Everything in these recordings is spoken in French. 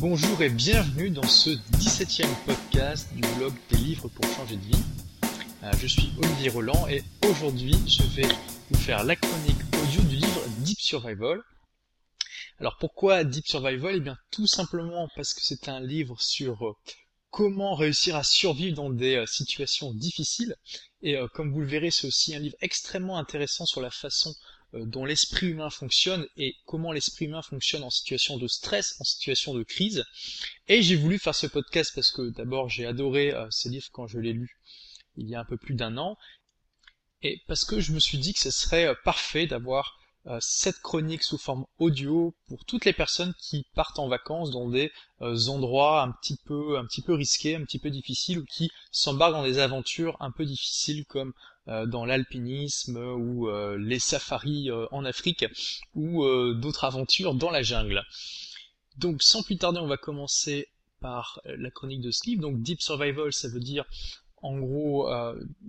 Bonjour et bienvenue dans ce 17e podcast du blog des livres pour changer de vie. Euh, je suis Olivier Roland et aujourd'hui je vais vous faire la chronique audio du livre Deep Survival. Alors pourquoi Deep Survival? Eh bien tout simplement parce que c'est un livre sur euh, comment réussir à survivre dans des euh, situations difficiles et comme vous le verrez c'est aussi un livre extrêmement intéressant sur la façon dont l'esprit humain fonctionne et comment l'esprit humain fonctionne en situation de stress, en situation de crise. Et j'ai voulu faire ce podcast parce que d'abord j'ai adoré euh, ce livre quand je l'ai lu il y a un peu plus d'un an, et parce que je me suis dit que ce serait euh, parfait d'avoir cette chronique sous forme audio pour toutes les personnes qui partent en vacances dans des endroits un petit peu un petit peu risqués, un petit peu difficiles ou qui s'embarquent dans des aventures un peu difficiles comme euh, dans l'alpinisme ou euh, les safaris euh, en Afrique ou d'autres aventures dans la jungle. Donc sans plus tarder, on va commencer par la chronique de livre. Donc Deep Survival, ça veut dire en gros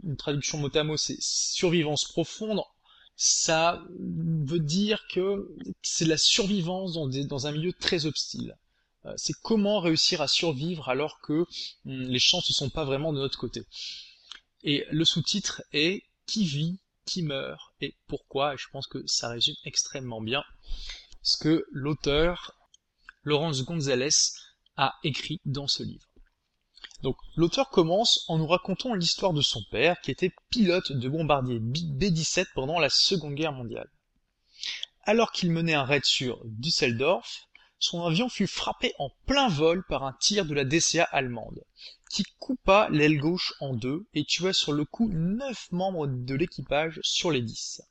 une traduction mot à mot, c'est survivance profonde. Ça veut dire que c'est la survivance dans, dans un milieu très hostile c'est comment réussir à survivre alors que hum, les chances ne sont pas vraiment de notre côté. Et le sous-titre est Qui vit, qui meurt et pourquoi? Et je pense que ça résume extrêmement bien ce que l'auteur Laurence Gonzalez a écrit dans ce livre. Donc l'auteur commence en nous racontant l'histoire de son père qui était pilote de bombardier B-17 pendant la Seconde Guerre mondiale. Alors qu'il menait un raid sur Düsseldorf, son avion fut frappé en plein vol par un tir de la DCA allemande, qui coupa l'aile gauche en deux et tua sur le coup neuf membres de l'équipage sur les dix.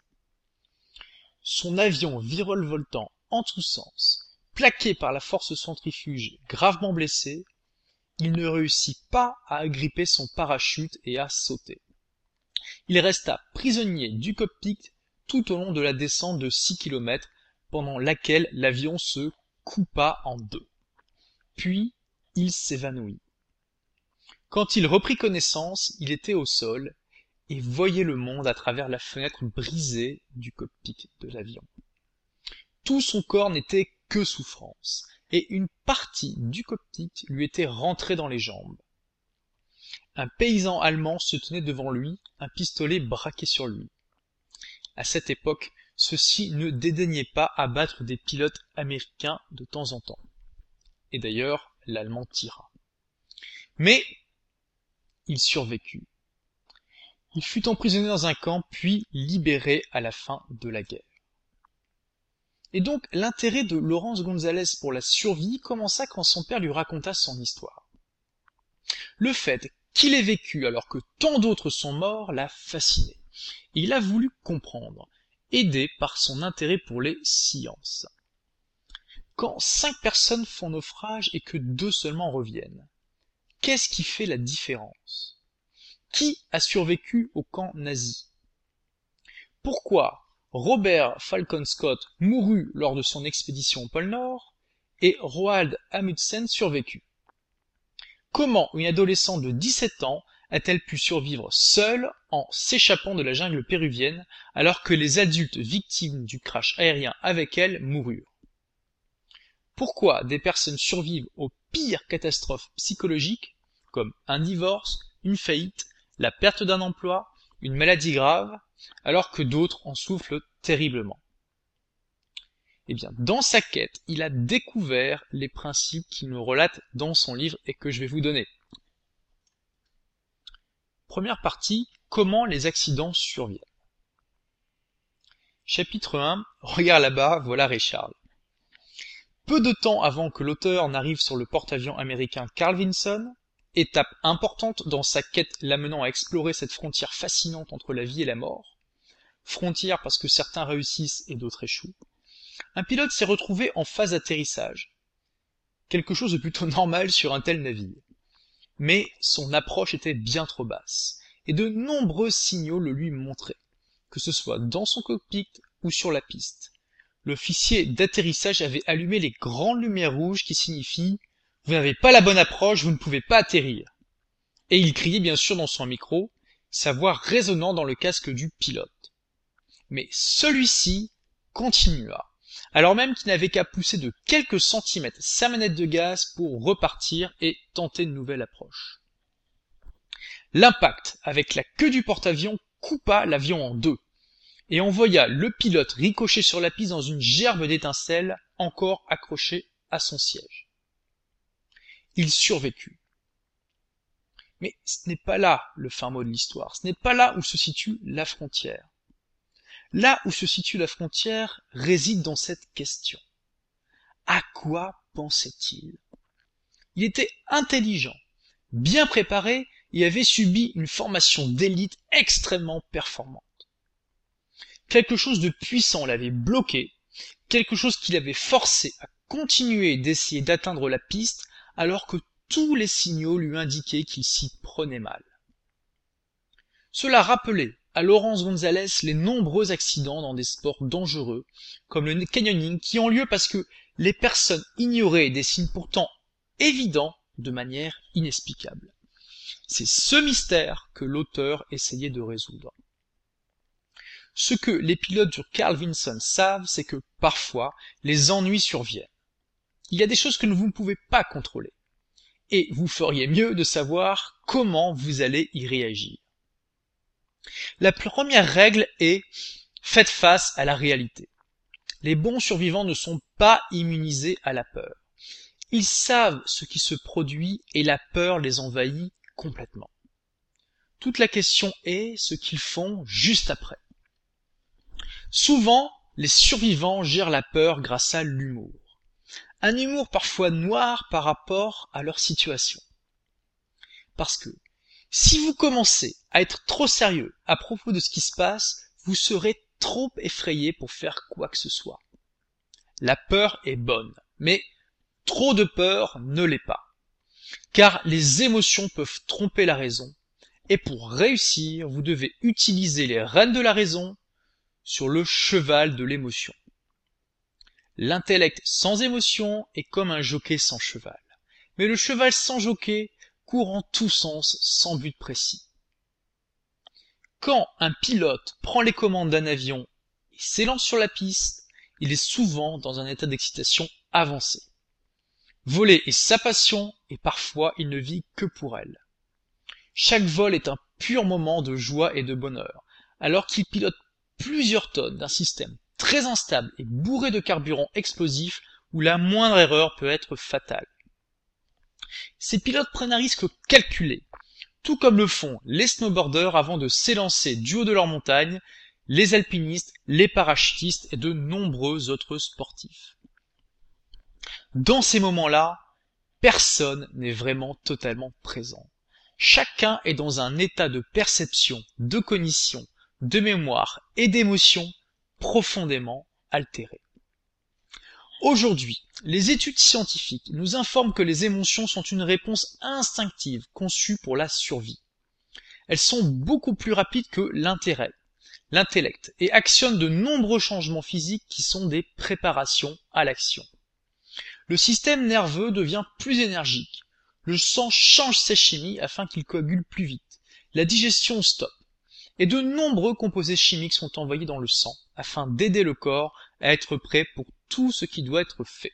Son avion virevoltant en tous sens, plaqué par la force centrifuge, gravement blessé, il ne réussit pas à agripper son parachute et à sauter. Il resta prisonnier du cockpit tout au long de la descente de six kilomètres, pendant laquelle l'avion se coupa en deux. Puis il s'évanouit. Quand il reprit connaissance, il était au sol et voyait le monde à travers la fenêtre brisée du cockpit de l'avion. Tout son corps n'était que souffrance, et une partie du cockpit lui était rentrée dans les jambes. Un paysan allemand se tenait devant lui, un pistolet braqué sur lui. À cette époque, ceux-ci ne dédaignaient pas abattre des pilotes américains de temps en temps. Et d'ailleurs, l'Allemand tira. Mais il survécut. Il fut emprisonné dans un camp, puis libéré à la fin de la guerre. Et donc l'intérêt de Laurence Gonzalez pour la survie commença quand son père lui raconta son histoire. Le fait qu'il ait vécu alors que tant d'autres sont morts l'a fasciné. Et il a voulu comprendre, aidé par son intérêt pour les sciences. Quand cinq personnes font naufrage et que deux seulement reviennent, qu'est-ce qui fait la différence? Qui a survécu au camp nazi? Pourquoi Robert Falcon Scott mourut lors de son expédition au pôle Nord et Roald Amundsen survécut? Comment une adolescente de 17 ans a-t-elle pu survivre seule en s'échappant de la jungle péruvienne alors que les adultes victimes du crash aérien avec elle moururent? Pourquoi des personnes survivent aux pires catastrophes psychologiques comme un divorce, une faillite, la perte d'un emploi, une maladie grave, alors que d'autres en souffrent terriblement? Eh bien, dans sa quête, il a découvert les principes qu'il nous relate dans son livre et que je vais vous donner. Première partie, comment les accidents surviennent. Chapitre 1, regarde là-bas, voilà Richard. Peu de temps avant que l'auteur n'arrive sur le porte-avions américain Carl Vinson, étape importante dans sa quête l'amenant à explorer cette frontière fascinante entre la vie et la mort, frontière parce que certains réussissent et d'autres échouent, un pilote s'est retrouvé en phase d'atterrissage. Quelque chose de plutôt normal sur un tel navire mais son approche était bien trop basse, et de nombreux signaux le lui montraient, que ce soit dans son cockpit ou sur la piste. L'officier d'atterrissage avait allumé les grandes lumières rouges qui signifient Vous n'avez pas la bonne approche, vous ne pouvez pas atterrir. Et il criait bien sûr dans son micro, sa voix résonnant dans le casque du pilote. Mais celui-ci continua, alors même qu'il n'avait qu'à pousser de quelques centimètres sa manette de gaz pour repartir et tenter une nouvelle approche. L'impact avec la queue du porte-avions coupa l'avion en deux et envoya le pilote ricocher sur la piste dans une gerbe d'étincelles encore accrochée à son siège. Il survécut. Mais ce n'est pas là le fin mot de l'histoire, ce n'est pas là où se situe la frontière. Là où se situe la frontière réside dans cette question. À quoi pensait-il? Il était intelligent, bien préparé et avait subi une formation d'élite extrêmement performante. Quelque chose de puissant l'avait bloqué, quelque chose qui l'avait forcé à continuer d'essayer d'atteindre la piste alors que tous les signaux lui indiquaient qu'il s'y prenait mal. Cela rappelait à Laurence Gonzalez les nombreux accidents dans des sports dangereux, comme le canyoning, qui ont lieu parce que les personnes ignoraient des signes pourtant évidents de manière inexplicable. C'est ce mystère que l'auteur essayait de résoudre. Ce que les pilotes du Carl Vinson savent, c'est que parfois les ennuis surviennent. Il y a des choses que vous ne pouvez pas contrôler. Et vous feriez mieux de savoir comment vous allez y réagir. La première règle est faites face à la réalité. Les bons survivants ne sont pas immunisés à la peur. Ils savent ce qui se produit et la peur les envahit complètement. Toute la question est ce qu'ils font juste après. Souvent, les survivants gèrent la peur grâce à l'humour. Un humour parfois noir par rapport à leur situation. Parce que si vous commencez à être trop sérieux à propos de ce qui se passe, vous serez trop effrayé pour faire quoi que ce soit. La peur est bonne, mais trop de peur ne l'est pas. Car les émotions peuvent tromper la raison, et pour réussir, vous devez utiliser les rênes de la raison sur le cheval de l'émotion. L'intellect sans émotion est comme un jockey sans cheval. Mais le cheval sans jockey court en sens sans but précis. Quand un pilote prend les commandes d'un avion et s'élance sur la piste, il est souvent dans un état d'excitation avancé. Voler est sa passion et parfois il ne vit que pour elle. Chaque vol est un pur moment de joie et de bonheur, alors qu'il pilote plusieurs tonnes d'un système très instable et bourré de carburant explosif où la moindre erreur peut être fatale. Ces pilotes prennent un risque calculé, tout comme le font les snowboarders avant de s'élancer du haut de leur montagne, les alpinistes, les parachutistes et de nombreux autres sportifs. Dans ces moments-là, personne n'est vraiment totalement présent. Chacun est dans un état de perception, de cognition, de mémoire et d'émotion profondément altéré. Aujourd'hui, les études scientifiques nous informent que les émotions sont une réponse instinctive conçue pour la survie. Elles sont beaucoup plus rapides que l'intérêt, l'intellect, et actionnent de nombreux changements physiques qui sont des préparations à l'action. Le système nerveux devient plus énergique, le sang change sa chimie afin qu'il coagule plus vite, la digestion stoppe, et de nombreux composés chimiques sont envoyés dans le sang afin d'aider le corps à être prêt pour tout ce qui doit être fait.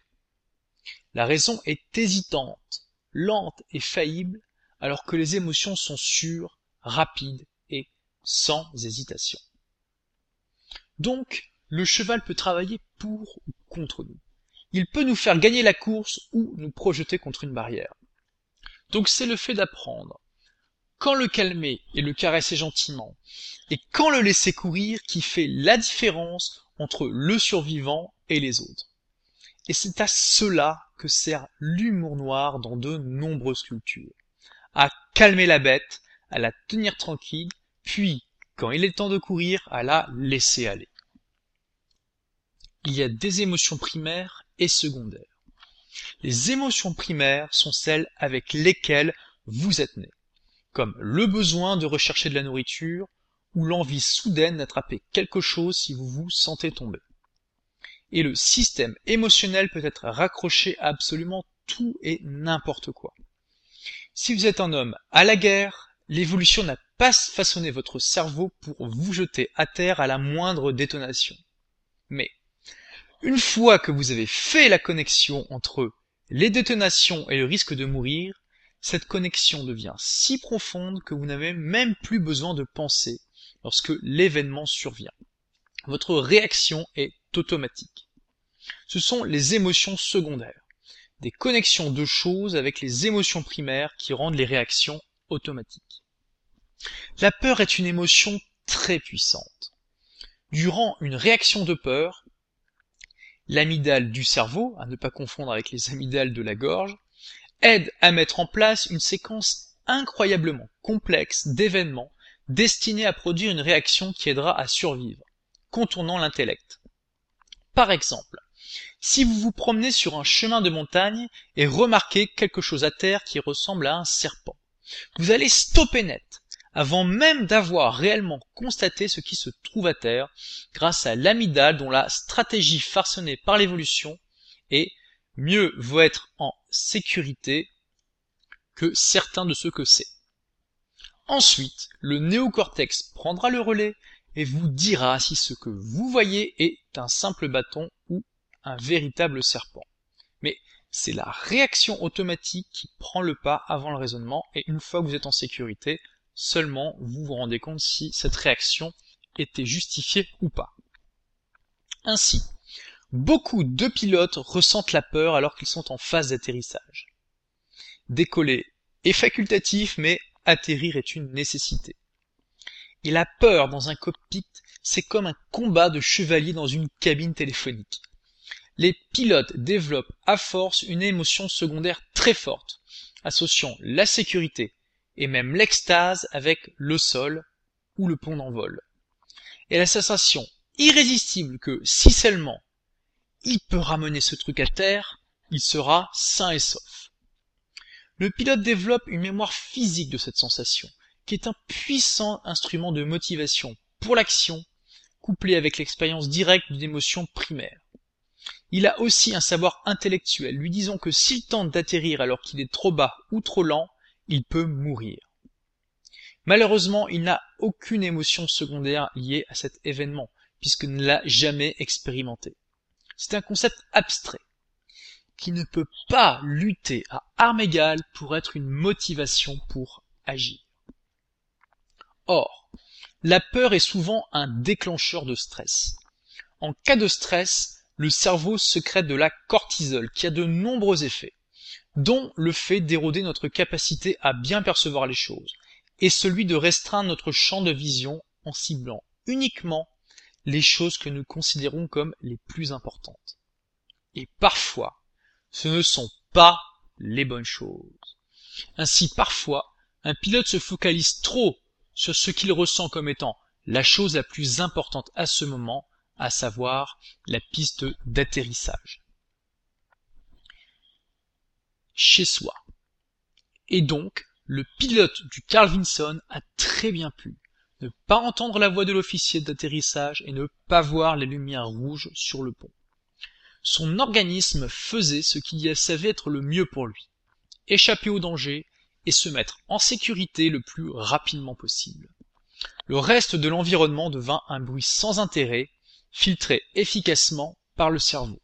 La raison est hésitante, lente et faillible, alors que les émotions sont sûres, rapides et sans hésitation. Donc, le cheval peut travailler pour ou contre nous. Il peut nous faire gagner la course ou nous projeter contre une barrière. Donc c'est le fait d'apprendre. Quand le calmer et le caresser gentiment, et quand le laisser courir qui fait la différence entre le survivant et les autres. Et c'est à cela que sert l'humour noir dans de nombreuses cultures. À calmer la bête, à la tenir tranquille, puis, quand il est temps de courir, à la laisser aller. Il y a des émotions primaires et secondaires. Les émotions primaires sont celles avec lesquelles vous êtes né, comme le besoin de rechercher de la nourriture, ou l'envie soudaine d'attraper quelque chose si vous vous sentez tomber. Et le système émotionnel peut être raccroché à absolument tout et n'importe quoi. Si vous êtes un homme à la guerre, l'évolution n'a pas façonné votre cerveau pour vous jeter à terre à la moindre détonation. Mais Une fois que vous avez fait la connexion entre les détonations et le risque de mourir, cette connexion devient si profonde que vous n'avez même plus besoin de penser lorsque l'événement survient. Votre réaction est automatique. Ce sont les émotions secondaires, des connexions de choses avec les émotions primaires qui rendent les réactions automatiques. La peur est une émotion très puissante. Durant une réaction de peur, l'amygdale du cerveau, à ne pas confondre avec les amygdales de la gorge, aide à mettre en place une séquence incroyablement complexe d'événements destinés à produire une réaction qui aidera à survivre, contournant l'intellect. Par exemple, si vous vous promenez sur un chemin de montagne et remarquez quelque chose à terre qui ressemble à un serpent, vous allez stopper net, avant même d'avoir réellement constaté ce qui se trouve à terre, grâce à l'amygdale dont la stratégie farconnée par l'évolution est mieux vaut être en sécurité que certains de ceux que c'est. Ensuite, le néocortex prendra le relais et vous dira si ce que vous voyez est un simple bâton ou un véritable serpent. Mais c'est la réaction automatique qui prend le pas avant le raisonnement et une fois que vous êtes en sécurité, seulement vous vous rendez compte si cette réaction était justifiée ou pas. Ainsi, Beaucoup de pilotes ressentent la peur alors qu'ils sont en phase d'atterrissage. Décoller est facultatif, mais atterrir est une nécessité. Et la peur dans un cockpit, c'est comme un combat de chevaliers dans une cabine téléphonique. Les pilotes développent à force une émotion secondaire très forte, associant la sécurité et même l'extase avec le sol ou le pont d'envol. Et la sensation irrésistible que si seulement il peut ramener ce truc à terre, il sera sain et sauf. Le pilote développe une mémoire physique de cette sensation, qui est un puissant instrument de motivation pour l'action, couplé avec l'expérience directe d'une émotion primaire. Il a aussi un savoir intellectuel, lui disant que s'il tente d'atterrir alors qu'il est trop bas ou trop lent, il peut mourir. Malheureusement, il n'a aucune émotion secondaire liée à cet événement, puisqu'il ne l'a jamais expérimenté. C'est un concept abstrait qui ne peut pas lutter à armes égales pour être une motivation pour agir. Or, la peur est souvent un déclencheur de stress. En cas de stress, le cerveau secrète de la cortisol qui a de nombreux effets, dont le fait d'éroder notre capacité à bien percevoir les choses, et celui de restreindre notre champ de vision en ciblant uniquement les choses que nous considérons comme les plus importantes. Et parfois, ce ne sont pas les bonnes choses. Ainsi, parfois, un pilote se focalise trop sur ce qu'il ressent comme étant la chose la plus importante à ce moment, à savoir la piste d'atterrissage. Chez soi. Et donc, le pilote du Carl Vinson a très bien pu ne pas entendre la voix de l'officier d'atterrissage et ne pas voir les lumières rouges sur le pont. Son organisme faisait ce qu'il savait être le mieux pour lui, échapper au danger et se mettre en sécurité le plus rapidement possible. Le reste de l'environnement devint un bruit sans intérêt, filtré efficacement par le cerveau.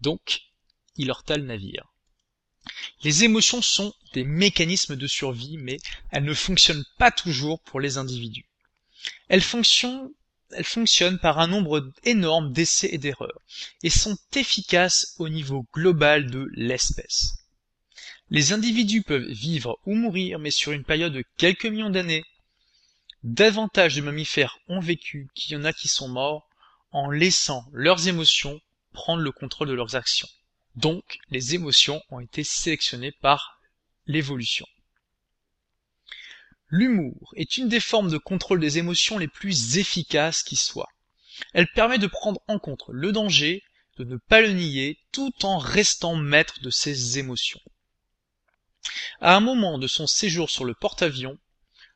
Donc, il heurta le navire. Les émotions sont des mécanismes de survie, mais elles ne fonctionnent pas toujours pour les individus. Elles fonctionnent, par un nombre énorme d'essais et d'erreurs, et sont efficaces au niveau global de l'espèce. Les individus peuvent vivre ou mourir, mais sur une période de quelques millions d'années. Davantage de mammifères ont vécu qu'il y en a qui sont morts en laissant leurs émotions prendre le contrôle de leurs actions. Donc, les émotions ont été sélectionnées par l'évolution. L'humour est une des formes de contrôle des émotions les plus efficaces qui soient. Elle permet de prendre en compte le danger, de ne pas le nier, tout en restant maître de ses émotions. À un moment de son séjour sur le porte-avions,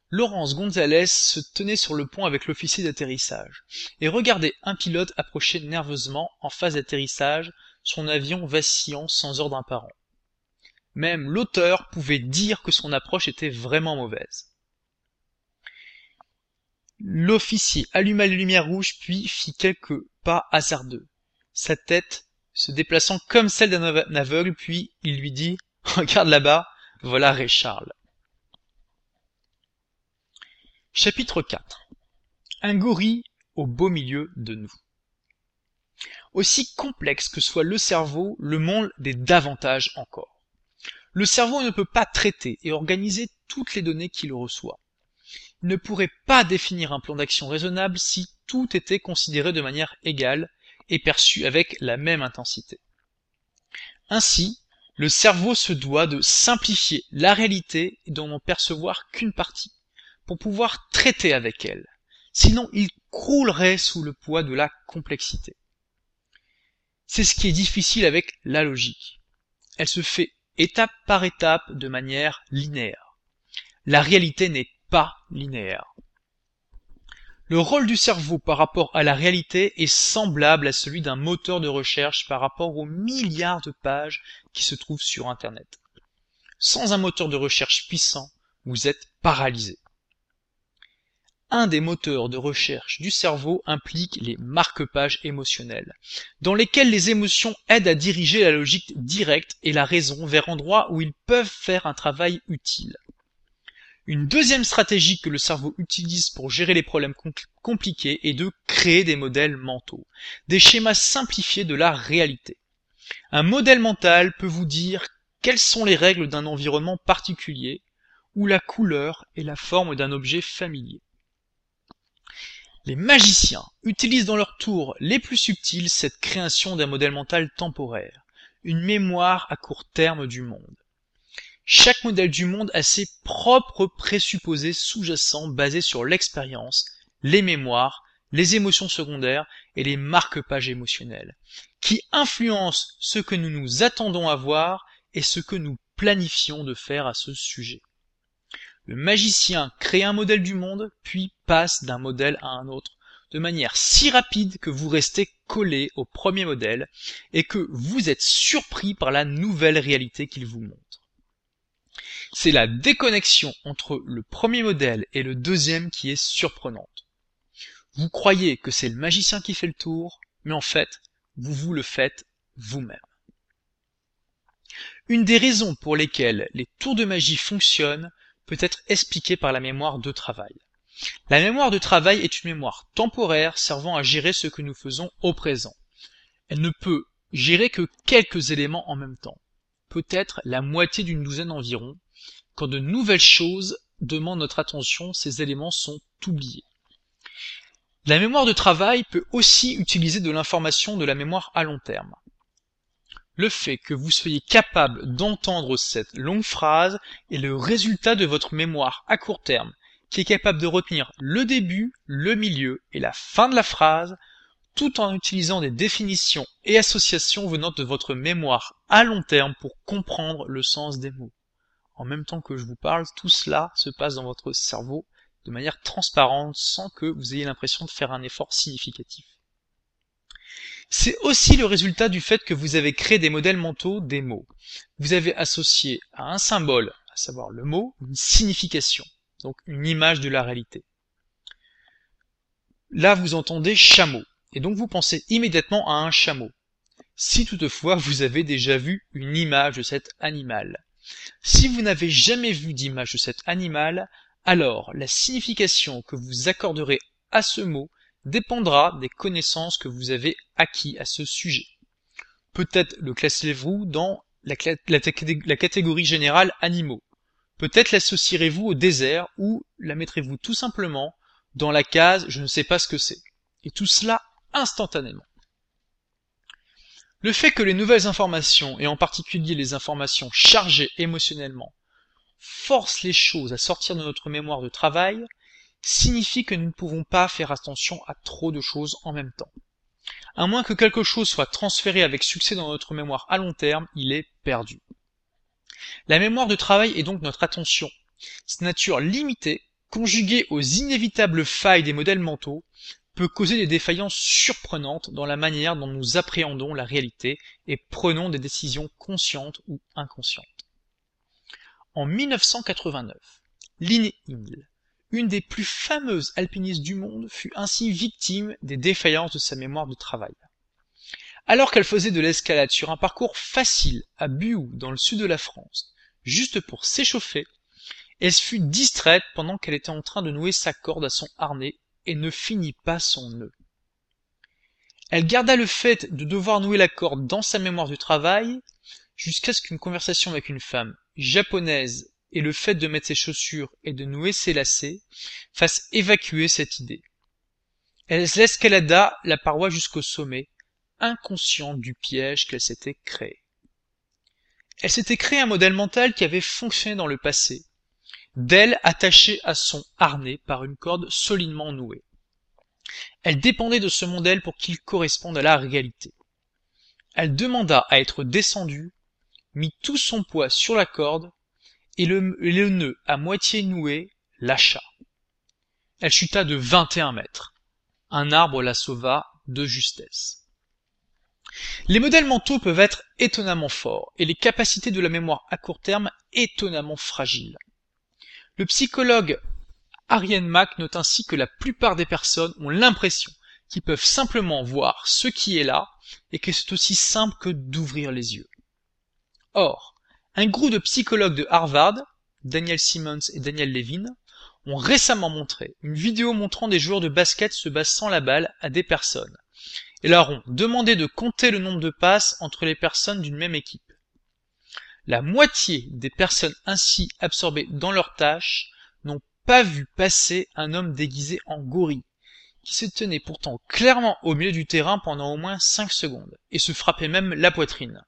Laurence Gonzalez se tenait sur le pont avec l'officier d'atterrissage et regardait un pilote approcher nerveusement en phase d'atterrissage son avion vacillant sans ordre apparent. Même l'auteur pouvait dire que son approche était vraiment mauvaise. L'officier alluma les lumières rouges puis fit quelques pas hasardeux. sa tête se déplaçant comme celle d'un aveugle, puis il lui dit Regarde là-bas, voilà Ray. Chapitre 4 Un gorille au beau milieu de nous. Aussi complexe que soit le cerveau, le monde l'est davantage encore. Le cerveau ne peut pas traiter et organiser toutes les données qu'il reçoit. Ne pourrait pas définir un plan d'action raisonnable si tout était considéré de manière égale et perçu avec la même intensité. Ainsi, le cerveau se doit de simplifier la réalité et d'en percevoir qu'une partie, pour pouvoir traiter avec elle. Sinon, il croulerait sous le poids de la complexité. C'est ce qui est difficile avec la logique. Elle se fait étape par étape de manière linéaire. La réalité n'est pas linéaire. Le rôle du cerveau par rapport à la réalité est semblable à celui d'un moteur de recherche par rapport aux milliards de pages qui se trouvent sur Internet. Sans un moteur de recherche puissant, vous êtes paralysé. Un des moteurs de recherche du cerveau implique les marque-pages émotionnels, dans lesquels les émotions aident à diriger la logique directe et la raison vers endroits où ils peuvent faire un travail utile. Une deuxième stratégie que le cerveau utilise pour gérer les problèmes compliqués est de créer des modèles mentaux, des schémas simplifiés de la réalité. Un modèle mental peut vous dire quelles sont les règles d'un environnement particulier ou la couleur et la forme d'un objet familier. Les magiciens utilisent dans leur tour les plus subtils cette création d'un modèle mental temporaire, une mémoire à court terme du monde. Chaque modèle du monde a ses propres présupposés sous-jacents basés sur l'expérience, les mémoires, les émotions secondaires et les marque-pages émotionnels, qui influencent ce que nous nous attendons à voir et ce que nous planifions de faire à ce sujet. Le magicien crée un modèle du monde, puis passe d'un modèle à un autre, de manière si rapide que vous restez collé au premier modèle et que vous êtes surpris par la nouvelle réalité qu'il vous montre. C'est la déconnexion entre le premier modèle et le deuxième qui est surprenante. Vous croyez que c'est le magicien qui fait le tour, mais en fait, vous vous le faites vous-même. Une des raisons pour lesquelles les tours de magie fonctionnent peut être expliqué par la mémoire de travail. La mémoire de travail est une mémoire temporaire servant à gérer ce que nous faisons au présent. Elle ne peut gérer que quelques éléments en même temps, peut-être la moitié d'une douzaine environ. Quand de nouvelles choses demandent notre attention, ces éléments sont oubliés. La mémoire de travail peut aussi utiliser de l'information de la mémoire à long terme. Le fait que vous soyez capable d'entendre cette longue phrase est le résultat de votre mémoire à court terme, qui est capable de retenir le début, le milieu et la fin de la phrase, tout en utilisant des définitions et associations venant de votre mémoire à long terme pour comprendre le sens des mots. En même temps que je vous parle, tout cela se passe dans votre cerveau de manière transparente sans que vous ayez l'impression de faire un effort significatif. C'est aussi le résultat du fait que vous avez créé des modèles mentaux des mots. Vous avez associé à un symbole, à savoir le mot, une signification, donc une image de la réalité. Là, vous entendez chameau, et donc vous pensez immédiatement à un chameau. Si toutefois vous avez déjà vu une image de cet animal. Si vous n'avez jamais vu d'image de cet animal, alors la signification que vous accorderez à ce mot dépendra des connaissances que vous avez acquis à ce sujet. Peut-être le classez-vous dans la, catégorie générale animaux. Peut-être l'associerez-vous au désert ou la mettrez-vous tout simplement dans la case je ne sais pas ce que c'est. Et tout cela instantanément. Le fait que les nouvelles informations, et en particulier les informations chargées émotionnellement, forcent les choses à sortir de notre mémoire de travail, signifie que nous ne pouvons pas faire attention à trop de choses en même temps. À moins que quelque chose soit transféré avec succès dans notre mémoire à long terme, il est perdu. La mémoire de travail est donc notre attention. Cette nature limitée, conjuguée aux inévitables failles des modèles mentaux, peut causer des défaillances surprenantes dans la manière dont nous appréhendons la réalité et prenons des décisions conscientes ou inconscientes. En 1989, Lynn Hill, une des plus fameuses alpinistes du monde fut ainsi victime des défaillances de sa mémoire de travail. Alors qu'elle faisait de l'escalade sur un parcours facile à Buou dans le sud de la France, juste pour s'échauffer, elle fut distraite pendant qu'elle était en train de nouer sa corde à son harnais et ne finit pas son nœud. Elle garda le fait de devoir nouer la corde dans sa mémoire du travail jusqu'à ce qu'une conversation avec une femme japonaise et le fait de mettre ses chaussures et de nouer ses lacets fassent évacuer cette idée. Elle escalada la paroi jusqu'au sommet, inconsciente du piège qu'elle s'était créé. Elle s'était créé un modèle mental qui avait fonctionné dans le passé, d'elle attachée à son harnais par une corde solidement nouée. Elle dépendait de ce modèle pour qu'il corresponde à la réalité. Elle demanda à être descendue, mit tout son poids sur la corde, et le, nœud à moitié noué lâcha. Elle chuta de vingt et un mètres. Un arbre la sauva de justesse. Les modèles mentaux peuvent être étonnamment forts et les capacités de la mémoire à court terme étonnamment fragiles. Le psychologue Ariane Mack note ainsi que la plupart des personnes ont l'impression qu'ils peuvent simplement voir ce qui est là et que c'est aussi simple que d'ouvrir les yeux. Or, un groupe de psychologues de Harvard, Daniel Simmons et Daniel Levin, ont récemment montré une vidéo montrant des joueurs de basket se bassant la balle à des personnes et leur ont demandé de compter le nombre de passes entre les personnes d'une même équipe. La moitié des personnes ainsi absorbées dans leur tâche n'ont pas vu passer un homme déguisé en gorille, qui se tenait pourtant clairement au milieu du terrain pendant au moins cinq secondes, et se frappait même la poitrine.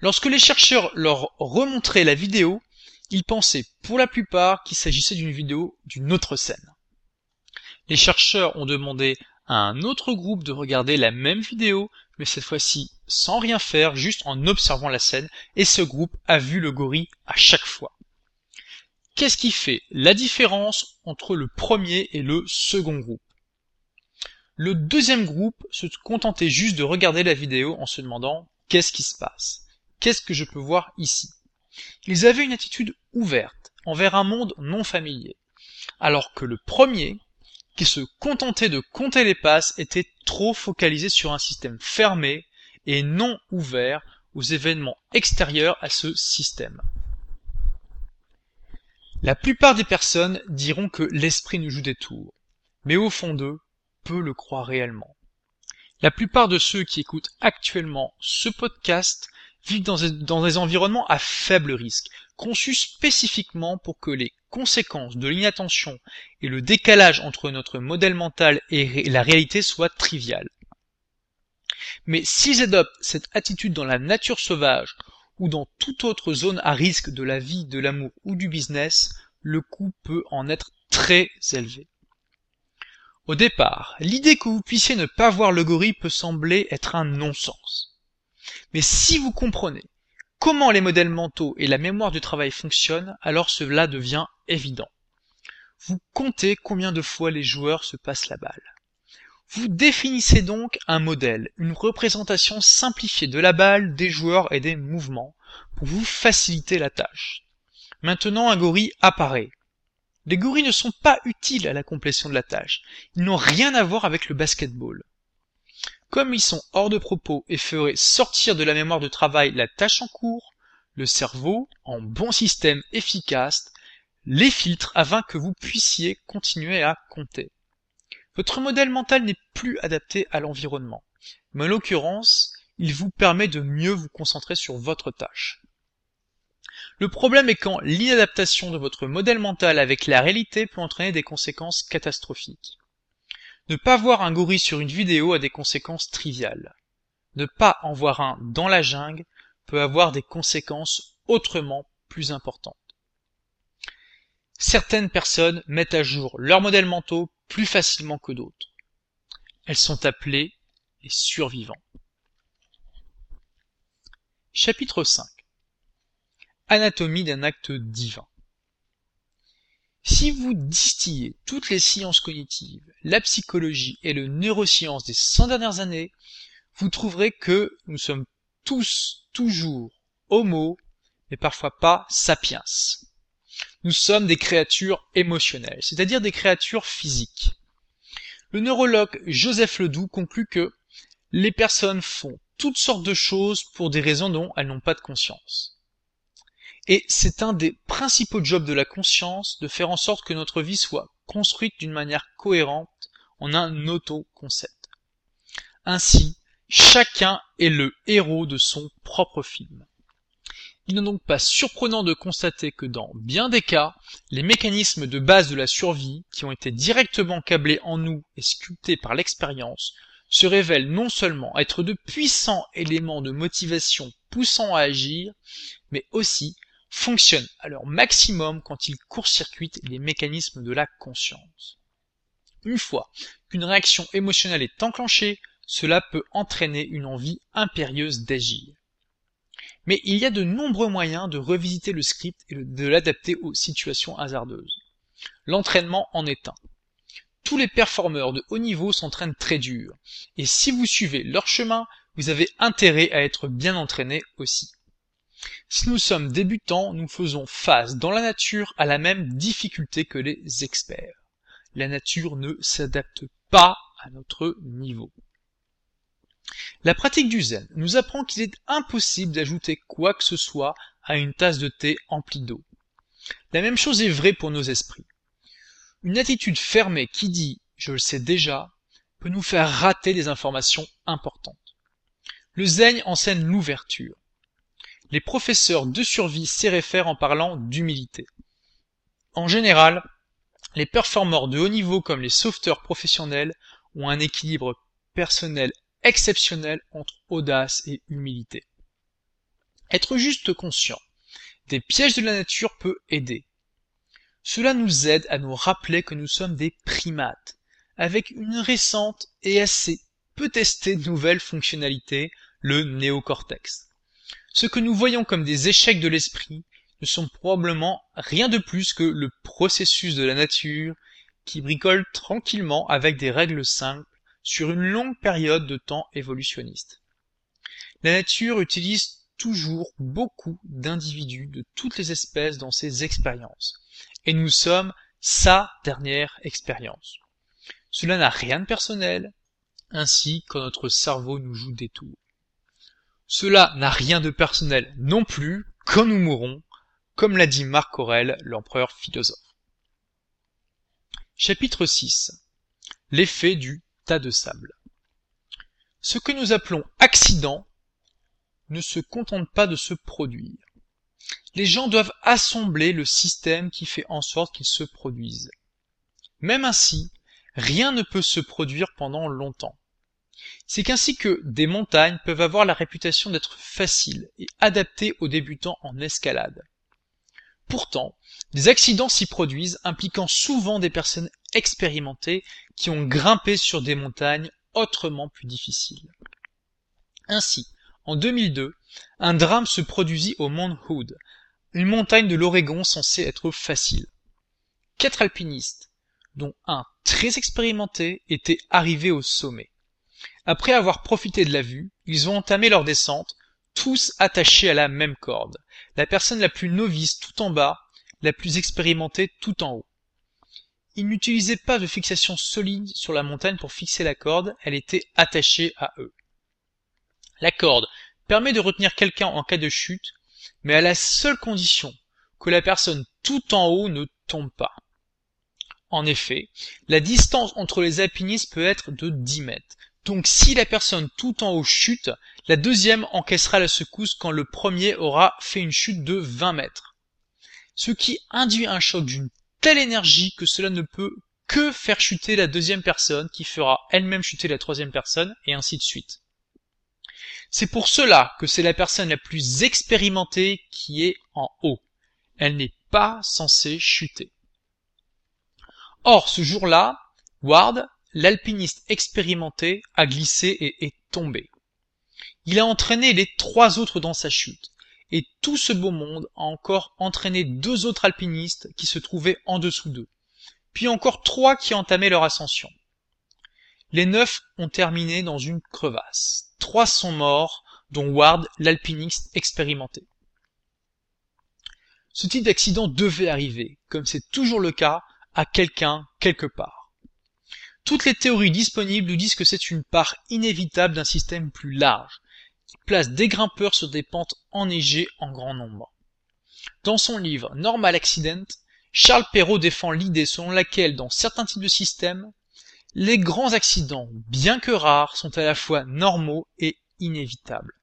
Lorsque les chercheurs leur remontraient la vidéo, ils pensaient pour la plupart qu'il s'agissait d'une vidéo d'une autre scène. Les chercheurs ont demandé à un autre groupe de regarder la même vidéo, mais cette fois-ci sans rien faire, juste en observant la scène, et ce groupe a vu le gorille à chaque fois. Qu'est-ce qui fait la différence entre le premier et le second groupe? Le deuxième groupe se contentait juste de regarder la vidéo en se demandant qu'est-ce qui se passe? Qu'est-ce que je peux voir ici? Ils avaient une attitude ouverte envers un monde non familier, alors que le premier qui se contentait de compter les passes était trop focalisé sur un système fermé et non ouvert aux événements extérieurs à ce système. La plupart des personnes diront que l'esprit nous joue des tours, mais au fond d'eux, peu le croient réellement. La plupart de ceux qui écoutent actuellement ce podcast vivent dans des, environnements à faible risque, conçus spécifiquement pour que les conséquences de l'inattention et le décalage entre notre modèle mental et la réalité soient triviales. Mais s'ils adoptent cette attitude dans la nature sauvage ou dans toute autre zone à risque de la vie, de l'amour ou du business, le coût peut en être très élevé. Au départ, l'idée que vous puissiez ne pas voir le gorille peut sembler être un non-sens. Mais si vous comprenez comment les modèles mentaux et la mémoire du travail fonctionnent, alors cela devient évident. Vous comptez combien de fois les joueurs se passent la balle. Vous définissez donc un modèle, une représentation simplifiée de la balle, des joueurs et des mouvements, pour vous faciliter la tâche. Maintenant un gorille apparaît. Les gorilles ne sont pas utiles à la complétion de la tâche. Ils n'ont rien à voir avec le basketball. Comme ils sont hors de propos et feraient sortir de la mémoire de travail la tâche en cours, le cerveau, en bon système efficace, les filtre afin que vous puissiez continuer à compter. Votre modèle mental n'est plus adapté à l'environnement, mais en l'occurrence, il vous permet de mieux vous concentrer sur votre tâche. Le problème est quand l'inadaptation de votre modèle mental avec la réalité peut entraîner des conséquences catastrophiques. Ne pas voir un gorille sur une vidéo a des conséquences triviales. Ne pas en voir un dans la jungle peut avoir des conséquences autrement plus importantes. Certaines personnes mettent à jour leurs modèles mentaux plus facilement que d'autres. Elles sont appelées les survivants. Chapitre 5 Anatomie d'un acte divin si vous distillez toutes les sciences cognitives, la psychologie et le neurosciences des 100 dernières années, vous trouverez que nous sommes tous toujours homo, mais parfois pas sapiens. Nous sommes des créatures émotionnelles, c'est-à-dire des créatures physiques. Le neurologue Joseph Ledoux conclut que les personnes font toutes sortes de choses pour des raisons dont elles n'ont pas de conscience. Et c'est un des principaux jobs de la conscience de faire en sorte que notre vie soit construite d'une manière cohérente en un auto-concept. Ainsi, chacun est le héros de son propre film. Il n'est donc pas surprenant de constater que dans bien des cas, les mécanismes de base de la survie, qui ont été directement câblés en nous et sculptés par l'expérience, se révèlent non seulement être de puissants éléments de motivation poussant à agir, mais aussi fonctionnent à leur maximum quand ils court-circuitent les mécanismes de la conscience. Une fois qu'une réaction émotionnelle est enclenchée, cela peut entraîner une envie impérieuse d'agir. Mais il y a de nombreux moyens de revisiter le script et de l'adapter aux situations hasardeuses. L'entraînement en est un tous les performeurs de haut niveau s'entraînent très dur, et si vous suivez leur chemin, vous avez intérêt à être bien entraîné aussi. Si nous sommes débutants, nous faisons face dans la nature à la même difficulté que les experts. La nature ne s'adapte pas à notre niveau. La pratique du zen nous apprend qu'il est impossible d'ajouter quoi que ce soit à une tasse de thé emplie d'eau. La même chose est vraie pour nos esprits. Une attitude fermée qui dit je le sais déjà peut nous faire rater des informations importantes. Le zen enseigne l'ouverture. Les professeurs de survie s'y réfèrent en parlant d'humilité. En général, les performeurs de haut niveau comme les sauveteurs professionnels ont un équilibre personnel exceptionnel entre audace et humilité. Être juste conscient des pièges de la nature peut aider, cela nous aide à nous rappeler que nous sommes des primates, avec une récente et assez peu testée nouvelle fonctionnalité, le néocortex. Ce que nous voyons comme des échecs de l'esprit ne sont probablement rien de plus que le processus de la nature qui bricole tranquillement avec des règles simples sur une longue période de temps évolutionniste. La nature utilise toujours beaucoup d'individus de toutes les espèces dans ses expériences, et nous sommes sa dernière expérience. Cela n'a rien de personnel, ainsi quand notre cerveau nous joue des tours. Cela n'a rien de personnel non plus quand nous mourrons, comme l'a dit Marc Aurèle, l'empereur philosophe. Chapitre 6 L'effet du tas de sable. Ce que nous appelons accident ne se contente pas de se produire les gens doivent assembler le système qui fait en sorte qu'ils se produisent. Même ainsi, rien ne peut se produire pendant longtemps. C'est qu'ainsi que des montagnes peuvent avoir la réputation d'être faciles et adaptées aux débutants en escalade. Pourtant, des accidents s'y produisent impliquant souvent des personnes expérimentées qui ont grimpé sur des montagnes autrement plus difficiles. Ainsi, en 2002, un drame se produisit au Mount Hood, une montagne de l'Oregon censée être facile. Quatre alpinistes, dont un très expérimenté, étaient arrivés au sommet. Après avoir profité de la vue, ils ont entamé leur descente, tous attachés à la même corde, la personne la plus novice tout en bas, la plus expérimentée tout en haut. Ils n'utilisaient pas de fixation solide sur la montagne pour fixer la corde, elle était attachée à eux. La corde permet de retenir quelqu'un en cas de chute, mais à la seule condition que la personne tout en haut ne tombe pas. En effet, la distance entre les alpinistes peut être de 10 mètres. Donc si la personne tout en haut chute, la deuxième encaissera la secousse quand le premier aura fait une chute de 20 mètres. Ce qui induit un choc d'une telle énergie que cela ne peut que faire chuter la deuxième personne qui fera elle-même chuter la troisième personne et ainsi de suite. C'est pour cela que c'est la personne la plus expérimentée qui est en haut. Elle n'est pas censée chuter. Or, ce jour-là, Ward, l'alpiniste expérimenté, a glissé et est tombé. Il a entraîné les trois autres dans sa chute, et tout ce beau monde a encore entraîné deux autres alpinistes qui se trouvaient en dessous d'eux, puis encore trois qui entamaient leur ascension. Les neuf ont terminé dans une crevasse. Trois sont morts, dont Ward, l'alpiniste expérimenté. Ce type d'accident devait arriver, comme c'est toujours le cas, à quelqu'un quelque part. Toutes les théories disponibles nous disent que c'est une part inévitable d'un système plus large, qui place des grimpeurs sur des pentes enneigées en grand nombre. Dans son livre Normal Accident, Charles Perrault défend l'idée selon laquelle dans certains types de systèmes, les grands accidents, bien que rares, sont à la fois normaux et inévitables.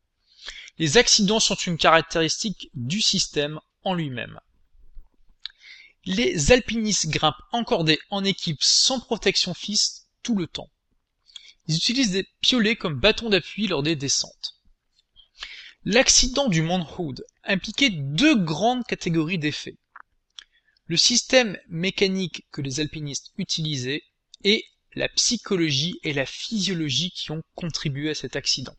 Les accidents sont une caractéristique du système en lui-même. Les alpinistes grimpent encordés en équipe sans protection fixe tout le temps. Ils utilisent des piolets comme bâtons d'appui lors des descentes. L'accident du Mount impliquait deux grandes catégories d'effets. Le système mécanique que les alpinistes utilisaient et la psychologie et la physiologie qui ont contribué à cet accident.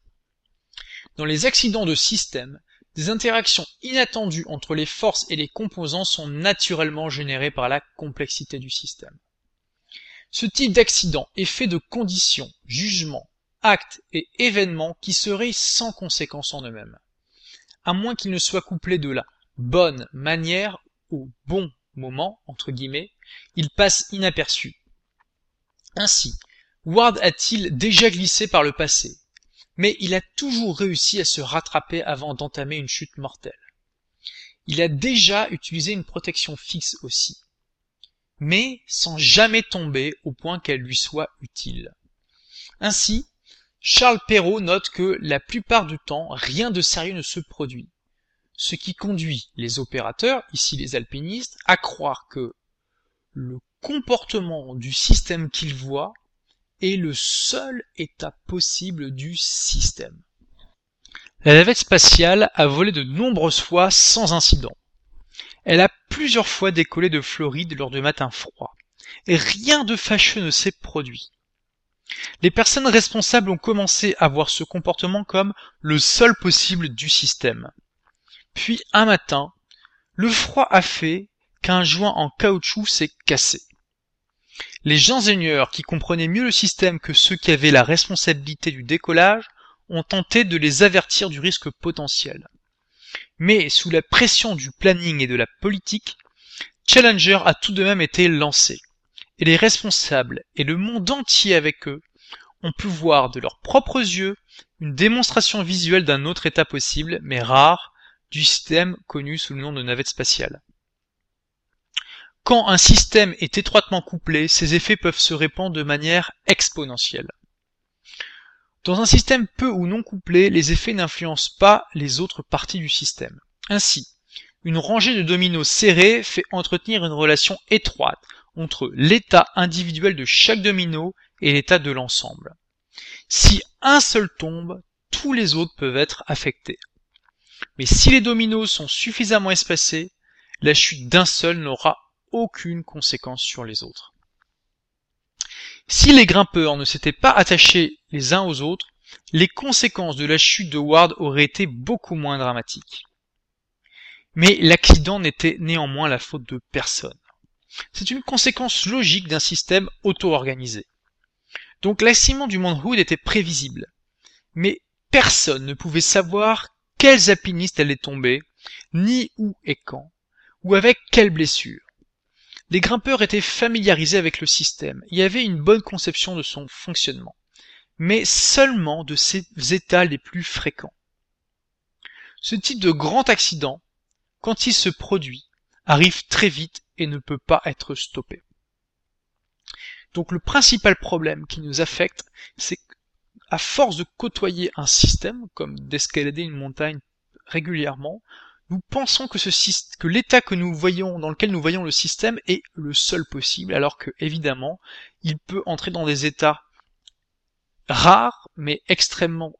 Dans les accidents de système, des interactions inattendues entre les forces et les composants sont naturellement générées par la complexité du système. Ce type d'accident est fait de conditions, jugements, actes et événements qui seraient sans conséquence en eux-mêmes, à moins qu'ils ne soient couplés de la bonne manière au bon moment, entre guillemets, ils passent inaperçus. Ainsi, Ward a-t-il déjà glissé par le passé, mais il a toujours réussi à se rattraper avant d'entamer une chute mortelle. Il a déjà utilisé une protection fixe aussi, mais sans jamais tomber au point qu'elle lui soit utile. Ainsi, Charles Perrault note que la plupart du temps, rien de sérieux ne se produit, ce qui conduit les opérateurs, ici les alpinistes, à croire que le comportement du système qu'ils voient est le seul état possible du système. La navette spatiale a volé de nombreuses fois sans incident. Elle a plusieurs fois décollé de Floride lors de matins froids, et rien de fâcheux ne s'est produit. Les personnes responsables ont commencé à voir ce comportement comme le seul possible du système. Puis un matin, le froid a fait qu'un joint en caoutchouc s'est cassé. Les ingénieurs qui comprenaient mieux le système que ceux qui avaient la responsabilité du décollage ont tenté de les avertir du risque potentiel. Mais sous la pression du planning et de la politique, Challenger a tout de même été lancé. Et les responsables et le monde entier avec eux ont pu voir de leurs propres yeux une démonstration visuelle d'un autre état possible, mais rare, du système connu sous le nom de navette spatiale. Quand un système est étroitement couplé, ses effets peuvent se répandre de manière exponentielle. Dans un système peu ou non couplé, les effets n'influencent pas les autres parties du système. Ainsi, une rangée de dominos serrés fait entretenir une relation étroite entre l'état individuel de chaque domino et l'état de l'ensemble. Si un seul tombe, tous les autres peuvent être affectés. Mais si les dominos sont suffisamment espacés, la chute d'un seul n'aura aucune conséquence sur les autres. Si les grimpeurs ne s'étaient pas attachés les uns aux autres, les conséquences de la chute de Ward auraient été beaucoup moins dramatiques. Mais l'accident n'était néanmoins la faute de personne. C'est une conséquence logique d'un système auto-organisé. Donc l'accident du Mount Hood était prévisible. Mais personne ne pouvait savoir quels alpinistes allaient tomber, ni où et quand, ou avec quelles blessures. Les grimpeurs étaient familiarisés avec le système et avaient une bonne conception de son fonctionnement, mais seulement de ses états les plus fréquents. Ce type de grand accident, quand il se produit, arrive très vite et ne peut pas être stoppé. Donc le principal problème qui nous affecte, c'est qu'à force de côtoyer un système, comme d'escalader une montagne régulièrement, nous pensons que, que l'état que nous voyons, dans lequel nous voyons le système est le seul possible, alors que, évidemment, il peut entrer dans des états rares, mais extrêmement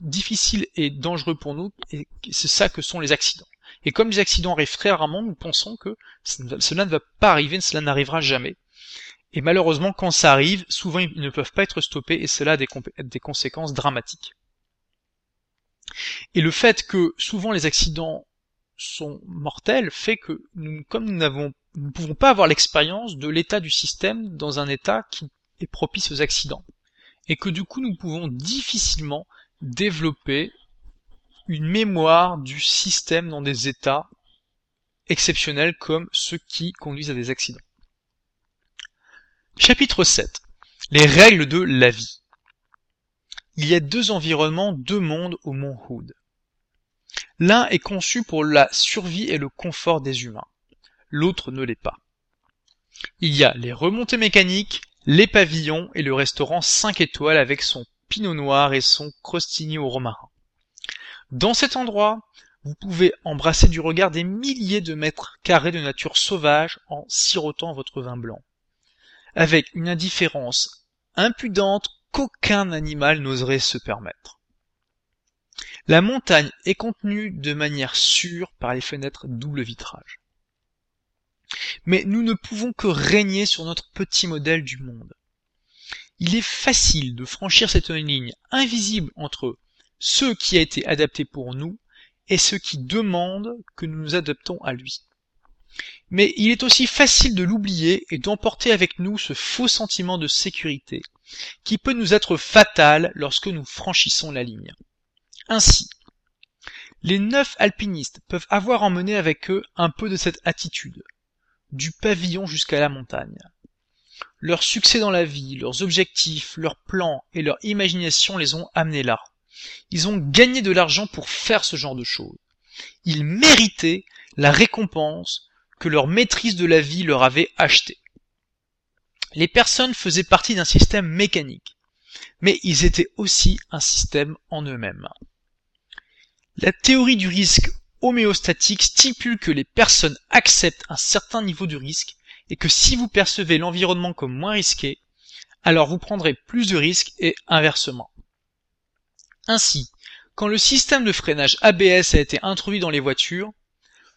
difficiles et dangereux pour nous, et c'est ça que sont les accidents. Et comme les accidents arrivent très rarement, nous pensons que cela ne va pas arriver, cela n'arrivera jamais. Et malheureusement, quand ça arrive, souvent ils ne peuvent pas être stoppés et cela a des, des conséquences dramatiques. Et le fait que souvent les accidents sont mortels fait que nous, comme nous n'avons, nous ne pouvons pas avoir l'expérience de l'état du système dans un état qui est propice aux accidents. Et que du coup nous pouvons difficilement développer une mémoire du système dans des états exceptionnels comme ceux qui conduisent à des accidents. Chapitre 7. Les règles de la vie. Il y a deux environnements, deux mondes au mont Hood. L'un est conçu pour la survie et le confort des humains. L'autre ne l'est pas. Il y a les remontées mécaniques, les pavillons et le restaurant 5 étoiles avec son pinot noir et son crostini au romarin. Dans cet endroit, vous pouvez embrasser du regard des milliers de mètres carrés de nature sauvage en sirotant votre vin blanc avec une indifférence impudente qu'aucun animal n'oserait se permettre. La montagne est contenue de manière sûre par les fenêtres double vitrage. Mais nous ne pouvons que régner sur notre petit modèle du monde. Il est facile de franchir cette ligne invisible entre ce qui a été adapté pour nous et ce qui demande que nous nous adaptons à lui. Mais il est aussi facile de l'oublier et d'emporter avec nous ce faux sentiment de sécurité, qui peut nous être fatal lorsque nous franchissons la ligne. Ainsi, les neuf alpinistes peuvent avoir emmené avec eux un peu de cette attitude, du pavillon jusqu'à la montagne. Leur succès dans la vie, leurs objectifs, leurs plans et leur imagination les ont amenés là. Ils ont gagné de l'argent pour faire ce genre de choses. Ils méritaient la récompense que leur maîtrise de la vie leur avait acheté. Les personnes faisaient partie d'un système mécanique, mais ils étaient aussi un système en eux-mêmes. La théorie du risque homéostatique stipule que les personnes acceptent un certain niveau de risque et que si vous percevez l'environnement comme moins risqué, alors vous prendrez plus de risques et inversement. Ainsi, quand le système de freinage ABS a été introduit dans les voitures,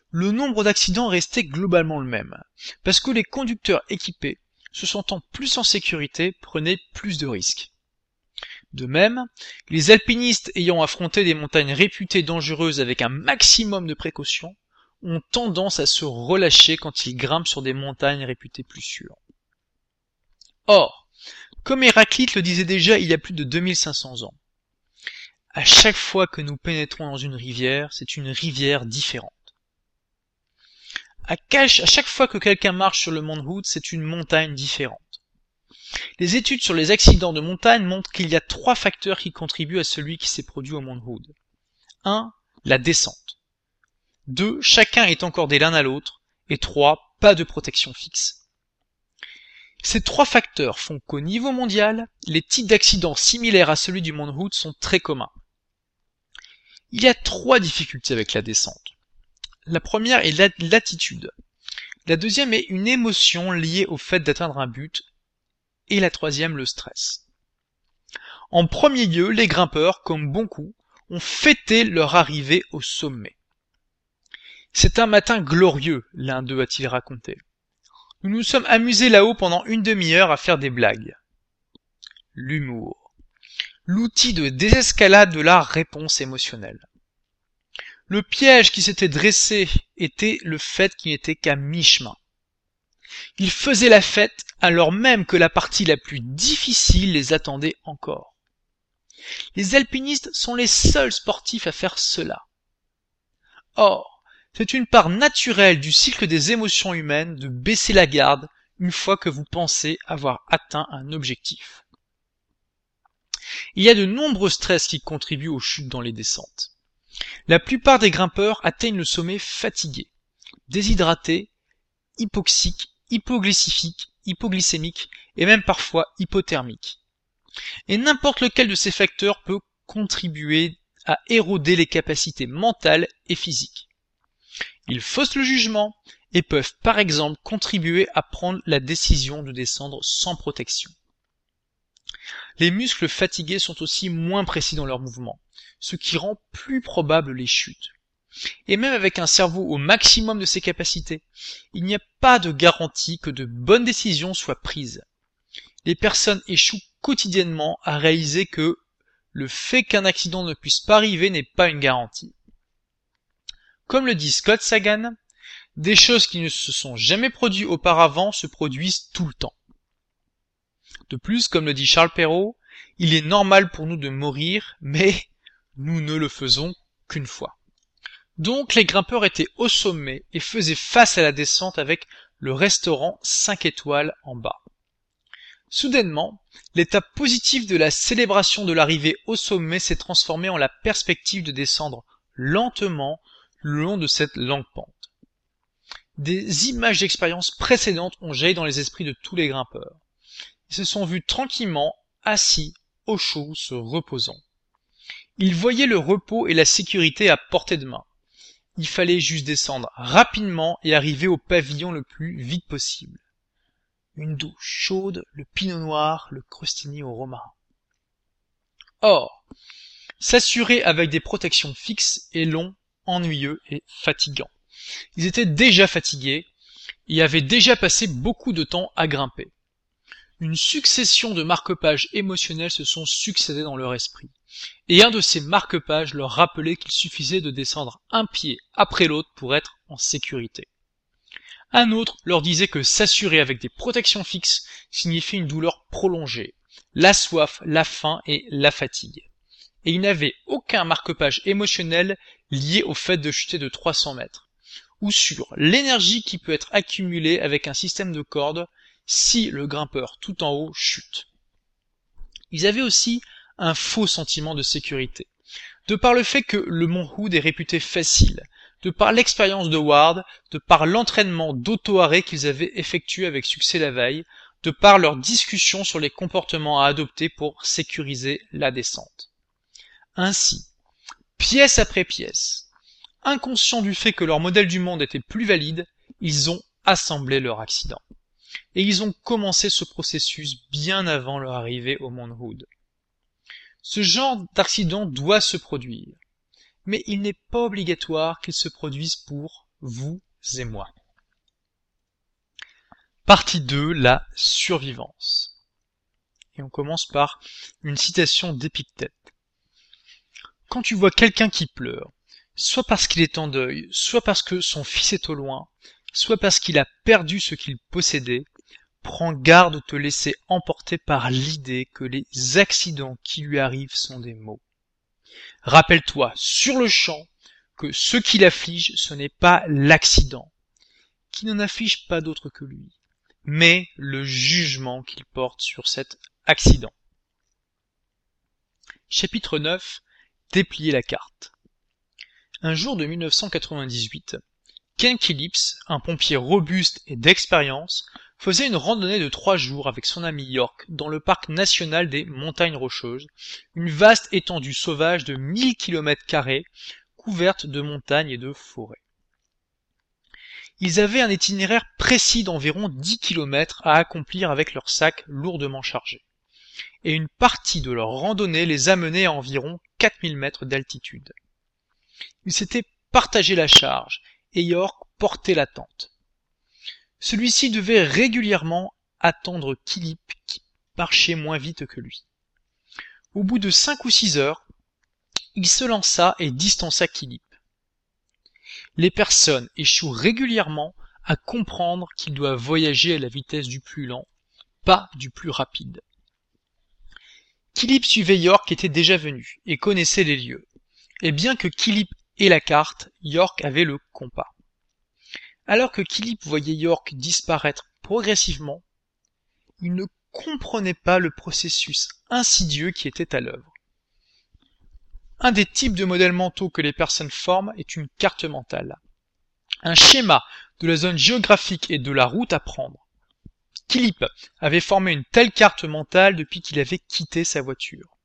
le nombre d'accidents restait globalement le même, parce que les conducteurs équipés, se sentant plus en sécurité, prenaient plus de risques. De même, les alpinistes ayant affronté des montagnes réputées dangereuses avec un maximum de précautions, ont tendance à se relâcher quand ils grimpent sur des montagnes réputées plus sûres. Or, comme Héraclite le disait déjà il y a plus de 2500 ans, à chaque fois que nous pénétrons dans une rivière, c'est une rivière différente. À, chaque fois que quelqu'un marche sur le mont Hood, c'est une montagne différente. Les études sur les accidents de montagne montrent qu'il y a trois facteurs qui contribuent à celui qui s'est produit au mont Hood. 1. La descente. 2. Chacun est encordé l'un à l'autre. Et 3. Pas de protection fixe. Ces trois facteurs font qu'au niveau mondial, les types d'accidents similaires à celui du mont Hood sont très communs. Il y a trois difficultés avec la descente. La première est l'attitude. La deuxième est une émotion liée au fait d'atteindre un but. Et la troisième, le stress. En premier lieu, les grimpeurs, comme bon coup, ont fêté leur arrivée au sommet. C'est un matin glorieux, l'un d'eux a-t-il raconté. Nous nous sommes amusés là-haut pendant une demi-heure à faire des blagues. L'humour. L'outil de désescalade de la réponse émotionnelle. Le piège qui s'était dressé était le fait qu'il n'était qu'à mi-chemin. Ils faisaient la fête alors même que la partie la plus difficile les attendait encore. Les alpinistes sont les seuls sportifs à faire cela. Or, c'est une part naturelle du cycle des émotions humaines de baisser la garde une fois que vous pensez avoir atteint un objectif. Il y a de nombreux stress qui contribuent aux chutes dans les descentes. La plupart des grimpeurs atteignent le sommet fatigués, déshydratés, hypoxiques, hypoglycifiques, hypoglycémiques et même parfois hypothermiques. Et n'importe lequel de ces facteurs peut contribuer à éroder les capacités mentales et physiques. Ils faussent le jugement et peuvent par exemple contribuer à prendre la décision de descendre sans protection. Les muscles fatigués sont aussi moins précis dans leurs mouvements, ce qui rend plus probable les chutes. Et même avec un cerveau au maximum de ses capacités, il n'y a pas de garantie que de bonnes décisions soient prises. Les personnes échouent quotidiennement à réaliser que le fait qu'un accident ne puisse pas arriver n'est pas une garantie. Comme le dit Scott Sagan, des choses qui ne se sont jamais produites auparavant se produisent tout le temps. De plus, comme le dit Charles Perrault, il est normal pour nous de mourir, mais nous ne le faisons qu'une fois. Donc les grimpeurs étaient au sommet et faisaient face à la descente avec le restaurant 5 étoiles en bas. Soudainement, l'étape positive de la célébration de l'arrivée au sommet s'est transformée en la perspective de descendre lentement le long de cette longue pente. Des images d'expériences précédentes ont jailli dans les esprits de tous les grimpeurs. Ils se sont vus tranquillement assis au chaud se reposant. Ils voyaient le repos et la sécurité à portée de main. Il fallait juste descendre rapidement et arriver au pavillon le plus vite possible une douche chaude, le pinot noir, le crostini au romarin. Or, s'assurer avec des protections fixes est long, ennuyeux et fatigant. Ils étaient déjà fatigués et avaient déjà passé beaucoup de temps à grimper. Une succession de marque-pages émotionnels se sont succédés dans leur esprit, et un de ces marque-pages leur rappelait qu'il suffisait de descendre un pied après l'autre pour être en sécurité. Un autre leur disait que s'assurer avec des protections fixes signifiait une douleur prolongée, la soif, la faim et la fatigue. Et il n'avait aucun marque-page émotionnel lié au fait de chuter de 300 mètres, ou sur l'énergie qui peut être accumulée avec un système de cordes si le grimpeur tout en haut chute. Ils avaient aussi un faux sentiment de sécurité, de par le fait que le mont Hood est réputé facile, de par l'expérience de Ward, de par l'entraînement d'auto-arrêt qu'ils avaient effectué avec succès la veille, de par leurs discussions sur les comportements à adopter pour sécuriser la descente. Ainsi, pièce après pièce, inconscients du fait que leur modèle du monde était plus valide, ils ont assemblé leur accident. Et ils ont commencé ce processus bien avant leur arrivée au Mont Hood. Ce genre d'accident doit se produire mais il n'est pas obligatoire qu'il se produise pour vous et moi. Partie 2, la survivance. Et on commence par une citation d'Épictète. Quand tu vois quelqu'un qui pleure, soit parce qu'il est en deuil, soit parce que son fils est au loin, soit parce qu'il a perdu ce qu'il possédait, prends garde de te laisser emporter par l'idée que les accidents qui lui arrivent sont des maux. Rappelle-toi sur le champ que ce qui l'afflige, ce n'est pas l'accident, qui n'en afflige pas d'autre que lui, mais le jugement qu'il porte sur cet accident. Chapitre 9 Déplier la carte. Un jour de 1998, Ken Phillips, un pompier robuste et d'expérience, faisait une randonnée de trois jours avec son ami York dans le parc national des Montagnes Rocheuses, une vaste étendue sauvage de mille kilomètres carrés, couverte de montagnes et de forêts. Ils avaient un itinéraire précis d'environ dix kilomètres à accomplir avec leurs sacs lourdement chargés. Et une partie de leur randonnée les amenait à environ 4000 mètres d'altitude. Ils s'étaient partagé la charge, et York portait la tente. Celui-ci devait régulièrement attendre Kilip qui marchait moins vite que lui. Au bout de cinq ou six heures, il se lança et distança Kilip. Les personnes échouent régulièrement à comprendre qu'ils doivent voyager à la vitesse du plus lent, pas du plus rapide. Kilip suivait York était déjà venu et connaissait les lieux. Et bien que Kilip ait la carte, York avait le compas. Alors que Kilip voyait York disparaître progressivement, il ne comprenait pas le processus insidieux qui était à l'œuvre. Un des types de modèles mentaux que les personnes forment est une carte mentale. Un schéma de la zone géographique et de la route à prendre. Kilip avait formé une telle carte mentale depuis qu'il avait quitté sa voiture.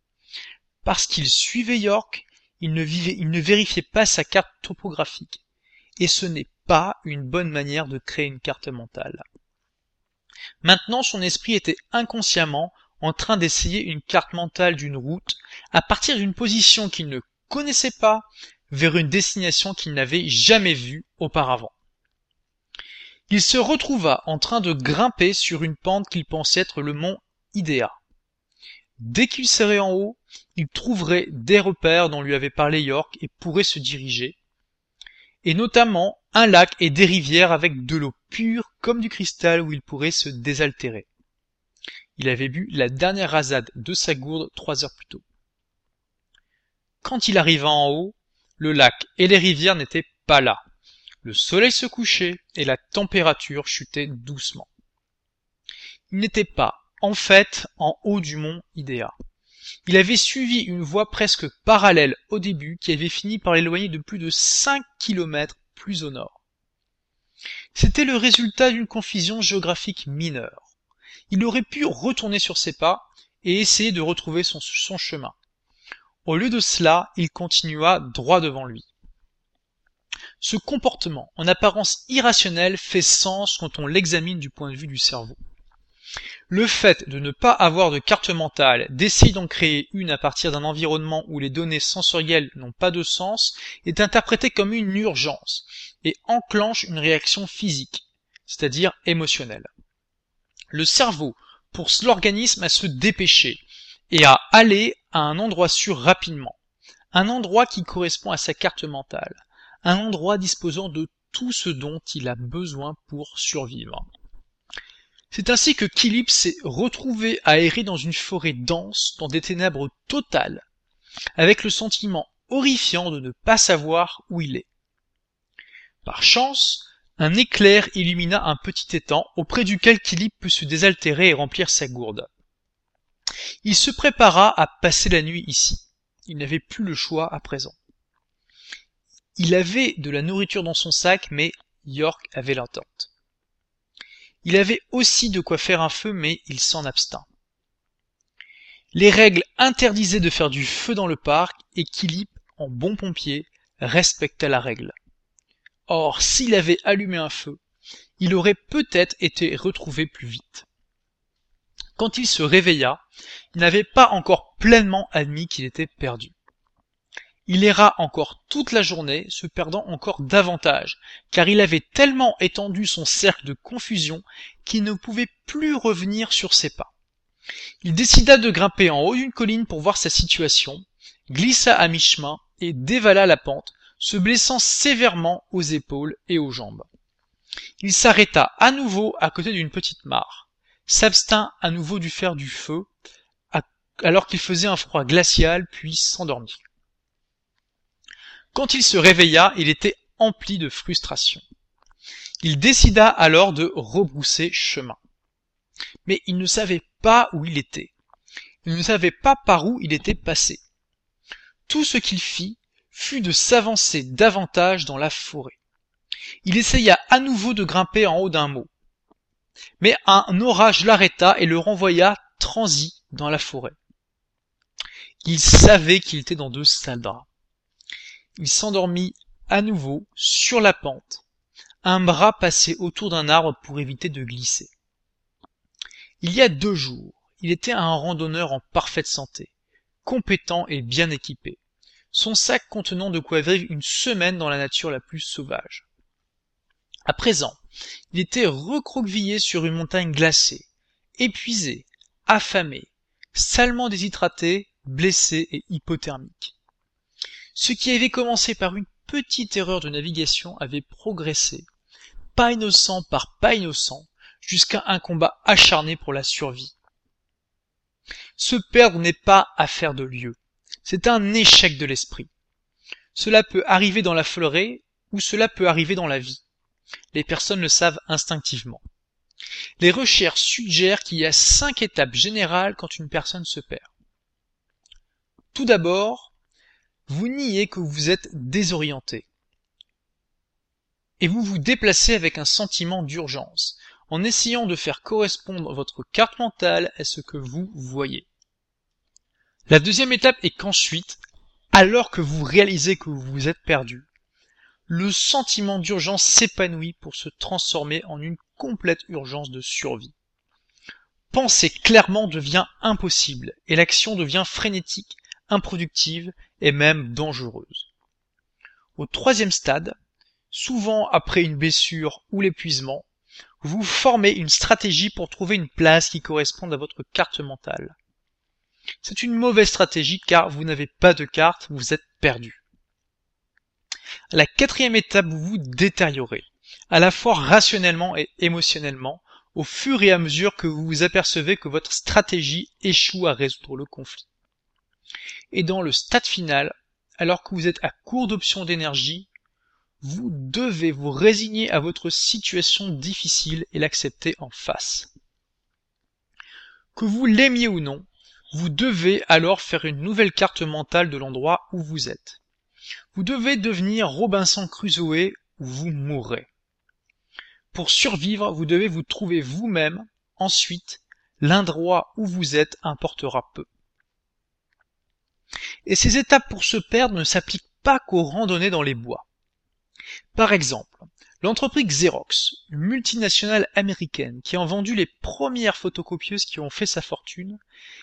Parce qu'il suivait York, il ne, il ne vérifiait pas sa carte topographique. Et ce n'est pas une bonne manière de créer une carte mentale. Maintenant, son esprit était inconsciemment en train d'essayer une carte mentale d'une route à partir d'une position qu'il ne connaissait pas vers une destination qu'il n'avait jamais vue auparavant. Il se retrouva en train de grimper sur une pente qu'il pensait être le mont Idea. Dès qu'il serait en haut, il trouverait des repères dont lui avait parlé York et pourrait se diriger, et notamment un lac et des rivières avec de l'eau pure comme du cristal où il pourrait se désaltérer. Il avait bu la dernière rasade de sa gourde trois heures plus tôt. Quand il arriva en haut, le lac et les rivières n'étaient pas là. Le soleil se couchait et la température chutait doucement. Il n'était pas en fait en haut du mont Idéa. Il avait suivi une voie presque parallèle au début qui avait fini par l'éloigner de plus de 5 kilomètres plus au nord. C'était le résultat d'une confusion géographique mineure. Il aurait pu retourner sur ses pas et essayer de retrouver son, son chemin. Au lieu de cela, il continua droit devant lui. Ce comportement, en apparence irrationnel, fait sens quand on l'examine du point de vue du cerveau. Le fait de ne pas avoir de carte mentale, d'essayer d'en créer une à partir d'un environnement où les données sensorielles n'ont pas de sens, est interprété comme une urgence et enclenche une réaction physique, c'est-à-dire émotionnelle. Le cerveau pousse l'organisme à se dépêcher et à aller à un endroit sûr rapidement, un endroit qui correspond à sa carte mentale, un endroit disposant de tout ce dont il a besoin pour survivre. C'est ainsi que Kilip s'est retrouvé à errer dans une forêt dense, dans des ténèbres totales, avec le sentiment horrifiant de ne pas savoir où il est. Par chance, un éclair illumina un petit étang auprès duquel Kilip put se désaltérer et remplir sa gourde. Il se prépara à passer la nuit ici. Il n'avait plus le choix à présent. Il avait de la nourriture dans son sac, mais York avait l'attente. Il avait aussi de quoi faire un feu, mais il s'en abstint. Les règles interdisaient de faire du feu dans le parc, et Kilip, en bon pompier, respecta la règle. Or, s'il avait allumé un feu, il aurait peut-être été retrouvé plus vite. Quand il se réveilla, il n'avait pas encore pleinement admis qu'il était perdu. Il erra encore toute la journée, se perdant encore davantage, car il avait tellement étendu son cercle de confusion qu'il ne pouvait plus revenir sur ses pas. Il décida de grimper en haut d'une colline pour voir sa situation, glissa à mi-chemin et dévala la pente, se blessant sévèrement aux épaules et aux jambes. Il s'arrêta à nouveau à côté d'une petite mare, s'abstint à nouveau du faire du feu, alors qu'il faisait un froid glacial, puis s'endormit. Quand il se réveilla, il était empli de frustration. Il décida alors de rebrousser chemin. Mais il ne savait pas où il était. Il ne savait pas par où il était passé. Tout ce qu'il fit fut de s'avancer davantage dans la forêt. Il essaya à nouveau de grimper en haut d'un mot. Mais un orage l'arrêta et le renvoya transi dans la forêt. Il savait qu'il était dans de sales il s'endormit à nouveau sur la pente, un bras passé autour d'un arbre pour éviter de glisser. Il y a deux jours, il était un randonneur en parfaite santé, compétent et bien équipé, son sac contenant de quoi vivre une semaine dans la nature la plus sauvage. À présent, il était recroquevillé sur une montagne glacée, épuisé, affamé, salement déshydraté, blessé et hypothermique. Ce qui avait commencé par une petite erreur de navigation avait progressé, pas innocent par pas innocent, jusqu'à un combat acharné pour la survie. Se perdre n'est pas affaire de lieu, c'est un échec de l'esprit. Cela peut arriver dans la forêt ou cela peut arriver dans la vie. Les personnes le savent instinctivement. Les recherches suggèrent qu'il y a cinq étapes générales quand une personne se perd. Tout d'abord, vous niez que vous êtes désorienté. Et vous vous déplacez avec un sentiment d'urgence, en essayant de faire correspondre votre carte mentale à ce que vous voyez. La deuxième étape est qu'ensuite, alors que vous réalisez que vous vous êtes perdu, le sentiment d'urgence s'épanouit pour se transformer en une complète urgence de survie. Penser clairement devient impossible et l'action devient frénétique improductive et même dangereuse. Au troisième stade, souvent après une blessure ou l'épuisement, vous formez une stratégie pour trouver une place qui corresponde à votre carte mentale. C'est une mauvaise stratégie car vous n'avez pas de carte, vous êtes perdu. La quatrième étape, vous vous détériorez, à la fois rationnellement et émotionnellement, au fur et à mesure que vous vous apercevez que votre stratégie échoue à résoudre le conflit. Et dans le stade final, alors que vous êtes à court d'options d'énergie, vous devez vous résigner à votre situation difficile et l'accepter en face. Que vous l'aimiez ou non, vous devez alors faire une nouvelle carte mentale de l'endroit où vous êtes. Vous devez devenir Robinson Crusoe ou vous mourrez. Pour survivre, vous devez vous trouver vous-même. Ensuite, l'endroit où vous êtes importera peu. Et ces étapes pour se perdre ne s'appliquent pas qu'aux randonnées dans les bois. Par exemple, l'entreprise Xerox, une multinationale américaine qui a vendu les premières photocopieuses qui ont fait sa fortune,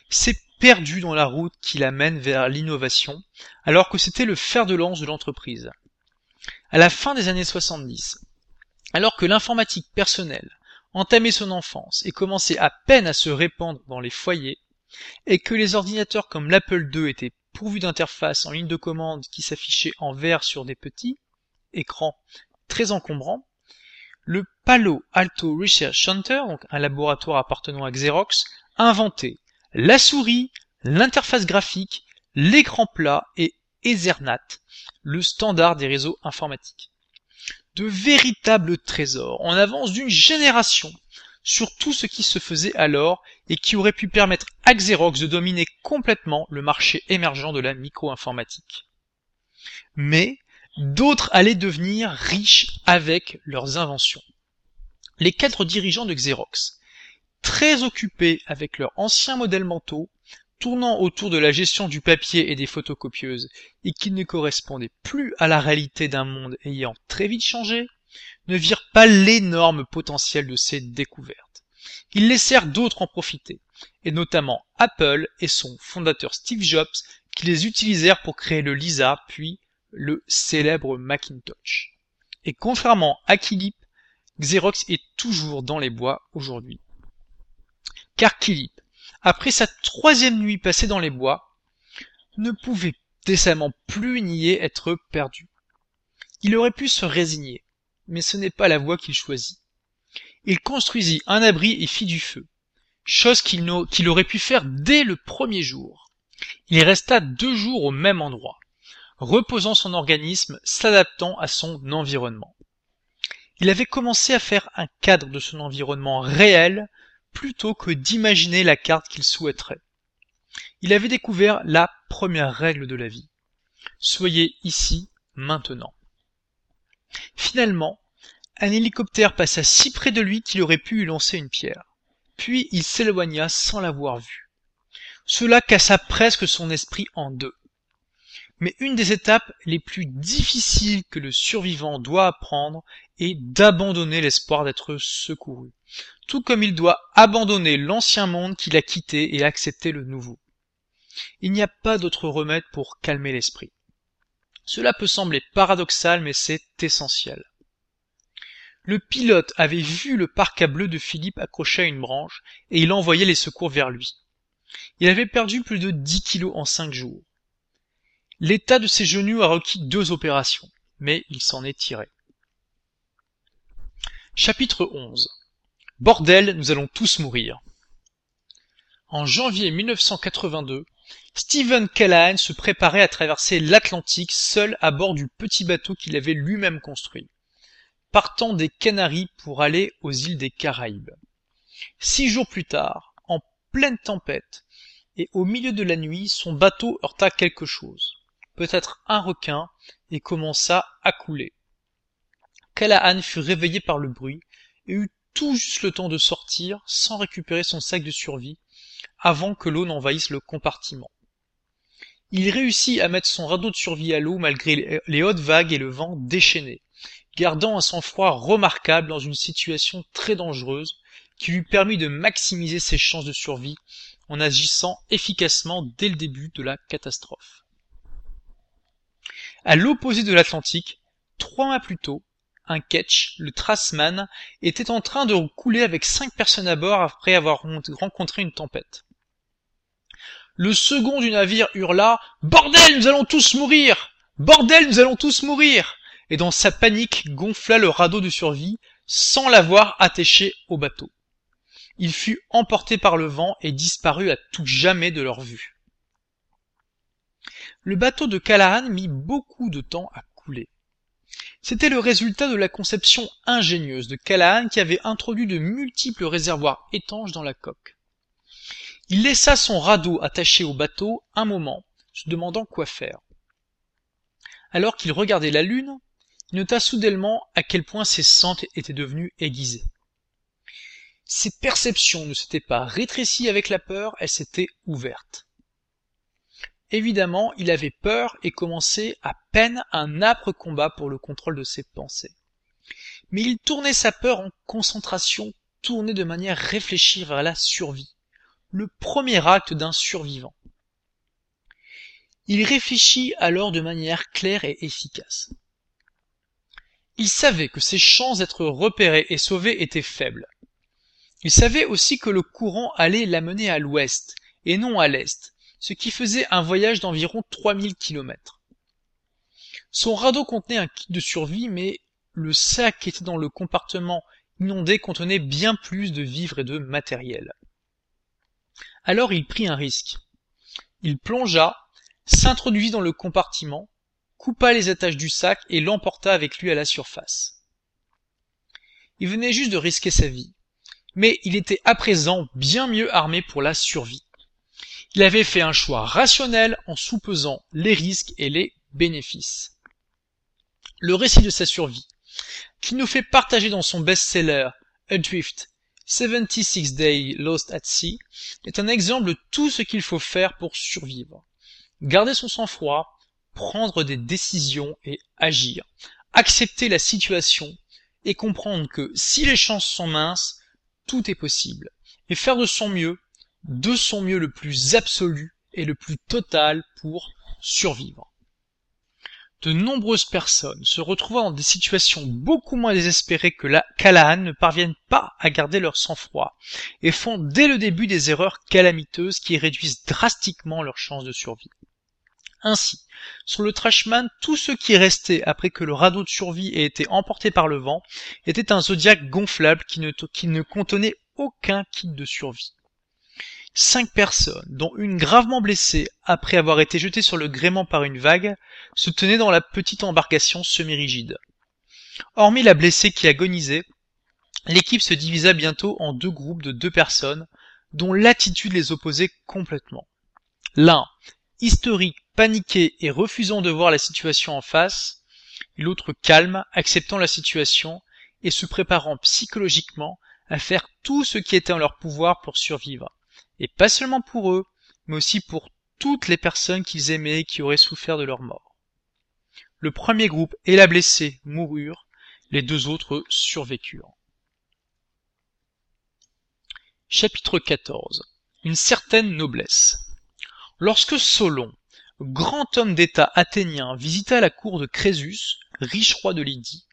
s'est perdue dans la route qui la mène vers l'innovation, alors que c'était le fer de lance de l'entreprise. À la fin des années 70, alors que l'informatique personnelle entamait son enfance et commençait à peine à se répandre dans les foyers, et que les ordinateurs comme l'Apple II étaient pourvus d'interfaces en ligne de commande qui s'affichaient en vert sur des petits écrans très encombrants, le Palo Alto Research Center, un laboratoire appartenant à Xerox, a inventé la souris, l'interface graphique, l'écran plat et Ethernet, le standard des réseaux informatiques. De véritables trésors en avance d'une génération sur tout ce qui se faisait alors et qui aurait pu permettre à Xerox de dominer complètement le marché émergent de la micro-informatique. Mais d'autres allaient devenir riches avec leurs inventions. Les quatre dirigeants de Xerox, très occupés avec leurs anciens modèles mentaux, tournant autour de la gestion du papier et des photocopieuses, et qui ne correspondaient plus à la réalité d'un monde ayant très vite changé, ne virent pas l'énorme potentiel de ces découvertes. Ils laissèrent d'autres en profiter, et notamment Apple et son fondateur Steve Jobs, qui les utilisèrent pour créer le Lisa, puis le célèbre Macintosh. Et contrairement à Kilip, Xerox est toujours dans les bois aujourd'hui. Car Kilip, après sa troisième nuit passée dans les bois, ne pouvait décemment plus nier être perdu. Il aurait pu se résigner, mais ce n'est pas la voie qu'il choisit. Il construisit un abri et fit du feu, chose qu'il aurait pu faire dès le premier jour. Il resta deux jours au même endroit, reposant son organisme, s'adaptant à son environnement. Il avait commencé à faire un cadre de son environnement réel plutôt que d'imaginer la carte qu'il souhaiterait. Il avait découvert la première règle de la vie. Soyez ici, maintenant. Finalement, un hélicoptère passa si près de lui qu'il aurait pu lui lancer une pierre. Puis il s'éloigna sans l'avoir vu. Cela cassa presque son esprit en deux. Mais une des étapes les plus difficiles que le survivant doit apprendre est d'abandonner l'espoir d'être secouru, tout comme il doit abandonner l'ancien monde qu'il a quitté et accepter le nouveau. Il n'y a pas d'autre remède pour calmer l'esprit. Cela peut sembler paradoxal, mais c'est essentiel. Le pilote avait vu le parc à bleu de Philippe accroché à une branche, et il envoyait les secours vers lui. Il avait perdu plus de dix kilos en cinq jours. L'état de ses genoux a requis deux opérations, mais il s'en est tiré. Chapitre 11 Bordel, nous allons tous mourir. En janvier 1982, Stephen Callahan se préparait à traverser l'Atlantique seul à bord du petit bateau qu'il avait lui-même construit, partant des Canaries pour aller aux îles des Caraïbes. Six jours plus tard, en pleine tempête, et au milieu de la nuit, son bateau heurta quelque chose peut-être un requin, et commença à couler. Callahan fut réveillé par le bruit, et eut tout juste le temps de sortir, sans récupérer son sac de survie, avant que l'eau n'envahisse le compartiment. Il réussit à mettre son radeau de survie à l'eau malgré les hautes vagues et le vent déchaîné, gardant un sang-froid remarquable dans une situation très dangereuse qui lui permit de maximiser ses chances de survie en agissant efficacement dès le début de la catastrophe. À l'opposé de l'Atlantique, trois mois plus tôt, un ketch, le Trasman, était en train de couler avec cinq personnes à bord après avoir rencontré une tempête. Le second du navire hurla Bordel, nous allons tous mourir Bordel, nous allons tous mourir et dans sa panique gonfla le radeau de survie sans l'avoir attaché au bateau. Il fut emporté par le vent et disparut à tout jamais de leur vue. Le bateau de Callahan mit beaucoup de temps à couler. C'était le résultat de la conception ingénieuse de Callahan qui avait introduit de multiples réservoirs étanches dans la coque. Il laissa son radeau attaché au bateau un moment, se demandant quoi faire. Alors qu'il regardait la lune, nota soudainement à quel point ses sens étaient devenus aiguisés. Ses perceptions ne s'étaient pas rétrécies avec la peur, elles s'étaient ouvertes. Évidemment, il avait peur et commençait à peine un âpre combat pour le contrôle de ses pensées. Mais il tournait sa peur en concentration, tournait de manière réfléchie vers la survie, le premier acte d'un survivant. Il réfléchit alors de manière claire et efficace. Il savait que ses chances d'être repéré et sauvé étaient faibles. Il savait aussi que le courant allait l'amener à l'ouest et non à l'est, ce qui faisait un voyage d'environ 3000 kilomètres. Son radeau contenait un kit de survie, mais le sac qui était dans le compartiment inondé contenait bien plus de vivres et de matériel. Alors il prit un risque. Il plongea, s'introduisit dans le compartiment, coupa les attaches du sac et l'emporta avec lui à la surface. Il venait juste de risquer sa vie, mais il était à présent bien mieux armé pour la survie. Il avait fait un choix rationnel en soupesant les risques et les bénéfices. Le récit de sa survie, qu'il nous fait partager dans son best-seller Adrift 76 Days Lost at Sea, est un exemple de tout ce qu'il faut faire pour survivre. Garder son sang-froid, prendre des décisions et agir, accepter la situation et comprendre que si les chances sont minces, tout est possible, et faire de son mieux de son mieux le plus absolu et le plus total pour survivre. De nombreuses personnes se retrouvant dans des situations beaucoup moins désespérées que la Callahan ne parviennent pas à garder leur sang-froid et font dès le début des erreurs calamiteuses qui réduisent drastiquement leurs chances de survie. Ainsi, sur le Trashman, tout ce qui restait après que le radeau de survie ait été emporté par le vent était un zodiaque gonflable qui ne contenait aucun kit de survie. Cinq personnes, dont une gravement blessée après avoir été jetée sur le gréement par une vague, se tenaient dans la petite embarcation semi-rigide. Hormis la blessée qui agonisait, l'équipe se divisa bientôt en deux groupes de deux personnes, dont l'attitude les opposait complètement. L'un, historique, paniqué et refusant de voir la situation en face, l'autre calme, acceptant la situation et se préparant psychologiquement à faire tout ce qui était en leur pouvoir pour survivre et pas seulement pour eux, mais aussi pour toutes les personnes qu'ils aimaient et qui auraient souffert de leur mort. Le premier groupe et la blessée moururent, les deux autres survécurent. Chapitre 14 Une certaine noblesse Lorsque Solon, grand homme d'État athénien, visita la cour de Crésus, riche roi de Lydie,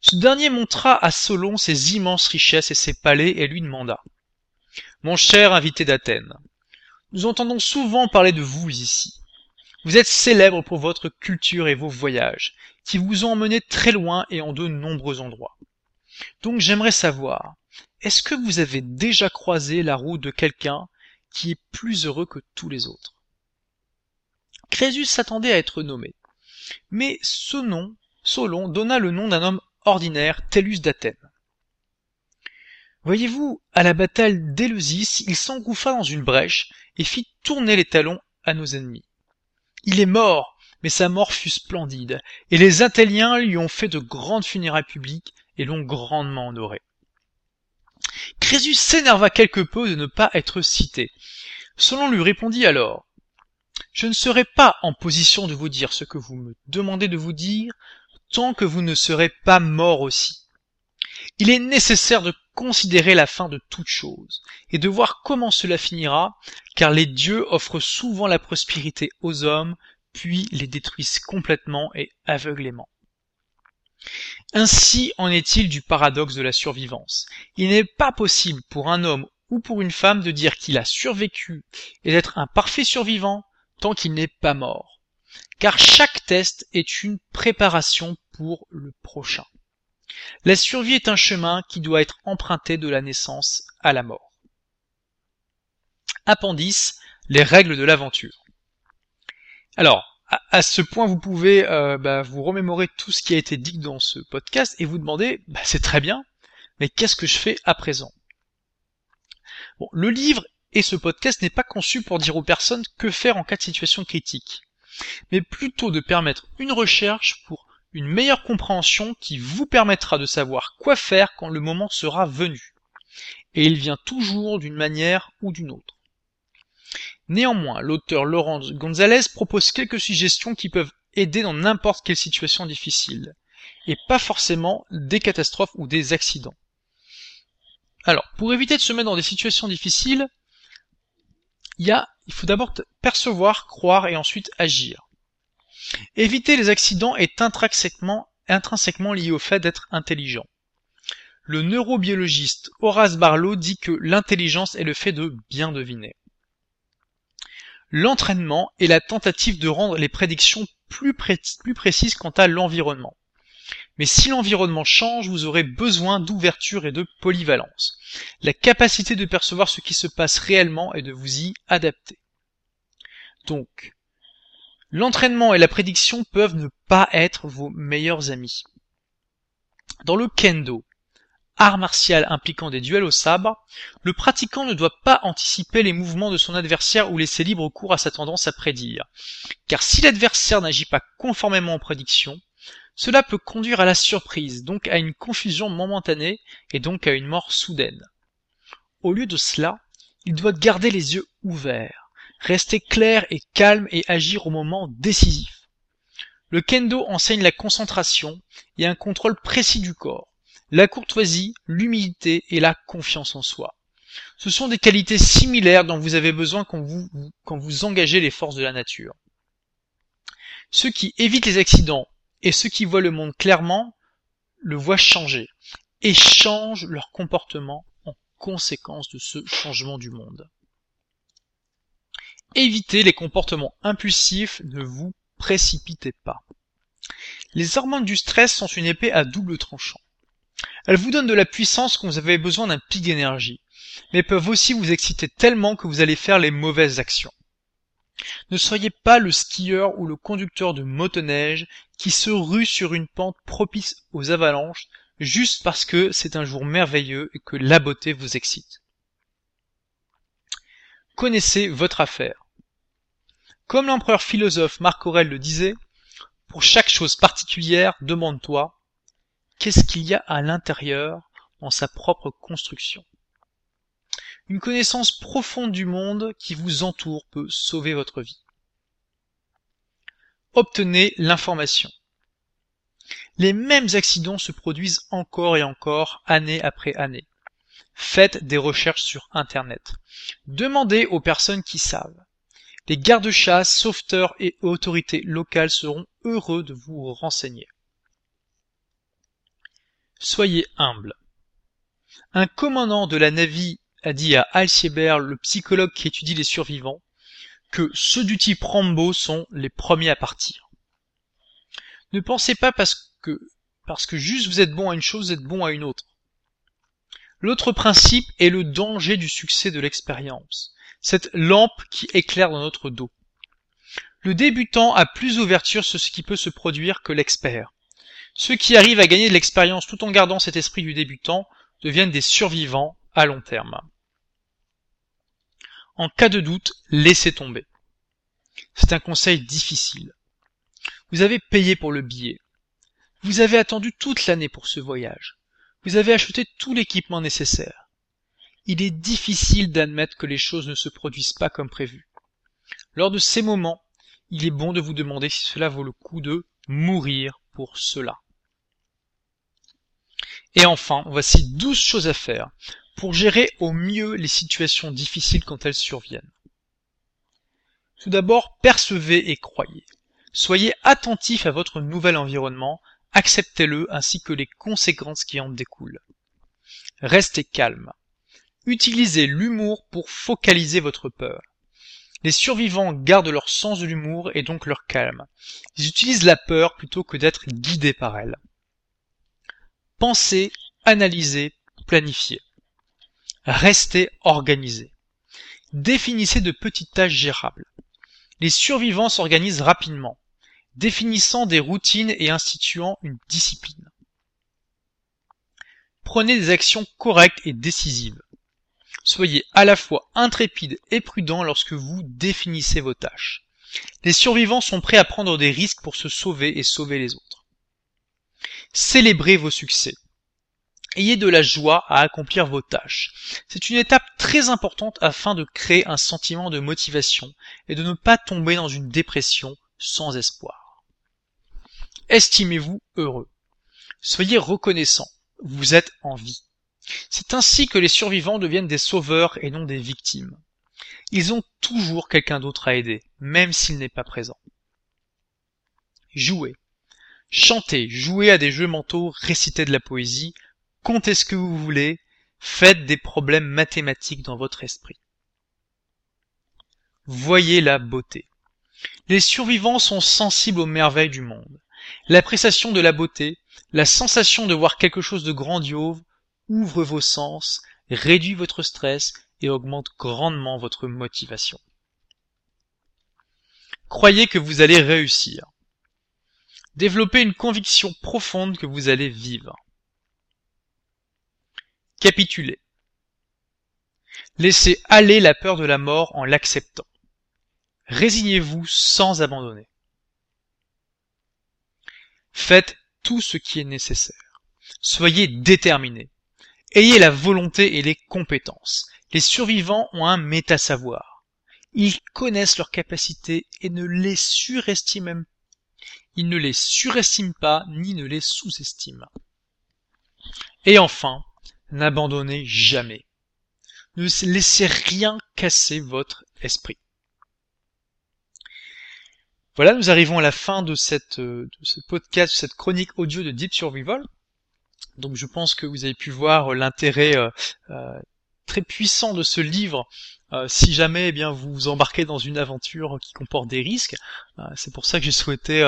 ce dernier montra à Solon ses immenses richesses et ses palais et lui demanda mon cher invité d'Athènes, nous entendons souvent parler de vous ici. Vous êtes célèbre pour votre culture et vos voyages, qui vous ont emmené très loin et en de nombreux endroits. Donc j'aimerais savoir, est-ce que vous avez déjà croisé la route de quelqu'un qui est plus heureux que tous les autres? Crésus s'attendait à être nommé, mais ce nom, Solon donna le nom d'un homme ordinaire, Tellus d'Athènes. Voyez-vous, à la bataille d'Éleusis, il s'engouffra dans une brèche et fit tourner les talons à nos ennemis. Il est mort, mais sa mort fut splendide, et les Athéliens lui ont fait de grandes funérailles publiques et l'ont grandement honoré. Crésus s'énerva quelque peu de ne pas être cité. Solon lui répondit alors Je ne serai pas en position de vous dire ce que vous me demandez de vous dire tant que vous ne serez pas mort aussi. Il est nécessaire de considérer la fin de toute chose, et de voir comment cela finira, car les dieux offrent souvent la prospérité aux hommes, puis les détruisent complètement et aveuglément. Ainsi en est-il du paradoxe de la survivance. Il n'est pas possible pour un homme ou pour une femme de dire qu'il a survécu et d'être un parfait survivant tant qu'il n'est pas mort. Car chaque test est une préparation pour le prochain. La survie est un chemin qui doit être emprunté de la naissance à la mort. Appendice, les règles de l'aventure. Alors, à, ce point, vous pouvez euh, bah, vous remémorer tout ce qui a été dit dans ce podcast et vous demander, bah, c'est très bien, mais qu'est-ce que je fais à présent? Le livre et ce podcast n'est pas conçu pour dire aux personnes que faire en cas de situation critique, mais plutôt de permettre une recherche pour une meilleure compréhension qui vous permettra de savoir quoi faire quand le moment sera venu. Et il vient toujours d'une manière ou d'une autre. Néanmoins, l'auteur Laurent Gonzalez propose quelques suggestions qui peuvent aider dans n'importe quelle situation difficile, et pas forcément des catastrophes ou des accidents. Alors, pour éviter de se mettre dans des situations difficiles, il, faut d'abord percevoir, croire et ensuite agir. Éviter les accidents est intrinsèquement, lié au fait d'être intelligent. Le neurobiologiste Horace Barlow dit que l'intelligence est le fait de bien deviner. L'entraînement est la tentative de rendre les prédictions plus précises quant à l'environnement. Mais si l'environnement change, vous aurez besoin d'ouverture et de polyvalence. La capacité de percevoir ce qui se passe réellement et de vous y adapter. Donc, l'entraînement et la prédiction peuvent ne pas être vos meilleurs amis. Dans le kendo, art martial impliquant des duels au sabre, le pratiquant ne doit pas anticiper les mouvements de son adversaire ou laisser libre cours à sa tendance à prédire. Car si l'adversaire n'agit pas conformément aux prédictions, cela peut conduire à la surprise, donc à une confusion momentanée et donc à une mort soudaine. Au lieu de cela, il doit garder les yeux ouverts, rester clair et calme et agir au moment décisif. Le kendo enseigne la concentration et un contrôle précis du corps, la courtoisie, l'humilité et la confiance en soi. Ce sont des qualités similaires dont vous avez besoin quand vous, engagez les forces de la nature. Ceux qui évitent les accidents et ceux qui voient le monde clairement le voient changer et changent leur comportement en conséquence de ce changement du monde. Évitez les comportements impulsifs, ne vous précipitez pas. Les hormones du stress sont une épée à double tranchant. Elles vous donnent de la puissance quand vous avez besoin d'un pic d'énergie, mais peuvent aussi vous exciter tellement que vous allez faire les mauvaises actions. Ne soyez pas le skieur ou le conducteur de motoneige qui se rue sur une pente propice aux avalanches juste parce que c'est un jour merveilleux et que la beauté vous excite. Connaissez votre affaire. Comme l'empereur philosophe Marc Aurèle le disait, pour chaque chose particulière, demande-toi qu'est-ce qu'il y a à l'intérieur dans sa propre construction? Une connaissance profonde du monde qui vous entoure peut sauver votre vie. Obtenez l'information. Les mêmes accidents se produisent encore et encore, année après année. Faites des recherches sur Internet. Demandez aux personnes qui savent. Les gardes-chasse, sauveteurs et autorités locales seront heureux de vous renseigner. Soyez humble. Un commandant de la Navy a dit à Alciébert, le psychologue qui étudie les survivants, que ceux du type Rambo sont les premiers à partir. Ne pensez pas parce que, parce que juste vous êtes bon à une chose, vous êtes bon à une autre. L'autre principe est le danger du succès de l'expérience, cette lampe qui éclaire dans notre dos. Le débutant a plus d'ouverture sur ce qui peut se produire que l'expert. Ceux qui arrivent à gagner de l'expérience tout en gardant cet esprit du débutant deviennent des survivants à long terme. En cas de doute, laissez tomber. C'est un conseil difficile. Vous avez payé pour le billet. Vous avez attendu toute l'année pour ce voyage. Vous avez acheté tout l'équipement nécessaire. Il est difficile d'admettre que les choses ne se produisent pas comme prévu. Lors de ces moments, il est bon de vous demander si cela vaut le coup de mourir pour cela. Et enfin, voici douze choses à faire pour gérer au mieux les situations difficiles quand elles surviennent. Tout d'abord, percevez et croyez. Soyez attentif à votre nouvel environnement, acceptez-le ainsi que les conséquences qui en découlent. Restez calme. Utilisez l'humour pour focaliser votre peur. Les survivants gardent leur sens de l'humour et donc leur calme. Ils utilisent la peur plutôt que d'être guidés par elle. Pensez, analysez, planifiez. Restez organisé. Définissez de petites tâches gérables. Les survivants s'organisent rapidement, définissant des routines et instituant une discipline. Prenez des actions correctes et décisives. Soyez à la fois intrépide et prudent lorsque vous définissez vos tâches. Les survivants sont prêts à prendre des risques pour se sauver et sauver les autres. Célébrez vos succès. Ayez de la joie à accomplir vos tâches. C'est une étape très importante afin de créer un sentiment de motivation et de ne pas tomber dans une dépression sans espoir. Estimez-vous heureux. Soyez reconnaissant. Vous êtes en vie. C'est ainsi que les survivants deviennent des sauveurs et non des victimes. Ils ont toujours quelqu'un d'autre à aider, même s'il n'est pas présent. Jouez. Chantez, jouez à des jeux mentaux, récitez de la poésie, comptez ce que vous voulez, faites des problèmes mathématiques dans votre esprit. Voyez la beauté. Les survivants sont sensibles aux merveilles du monde. L'appréciation de la beauté, la sensation de voir quelque chose de grandiose, ouvre vos sens, réduit votre stress et augmente grandement votre motivation. Croyez que vous allez réussir. Développez une conviction profonde que vous allez vivre. Capitulez. Laissez aller la peur de la mort en l'acceptant. Résignez-vous sans abandonner. Faites tout ce qui est nécessaire. Soyez déterminé. Ayez la volonté et les compétences. Les survivants ont un méta-savoir. Ils connaissent leurs capacités et ne les surestiment Ils ne les surestiment pas ni ne les sous-estiment. Et enfin, n'abandonnez jamais. Ne laissez rien casser votre esprit. Voilà, nous arrivons à la fin de, cette, euh, de ce podcast, de cette chronique audio de Deep Survival. Donc je pense que vous avez pu voir l'intérêt euh, euh, très puissant de ce livre si jamais eh bien vous vous embarquez dans une aventure qui comporte des risques. c'est pour ça que j'ai souhaité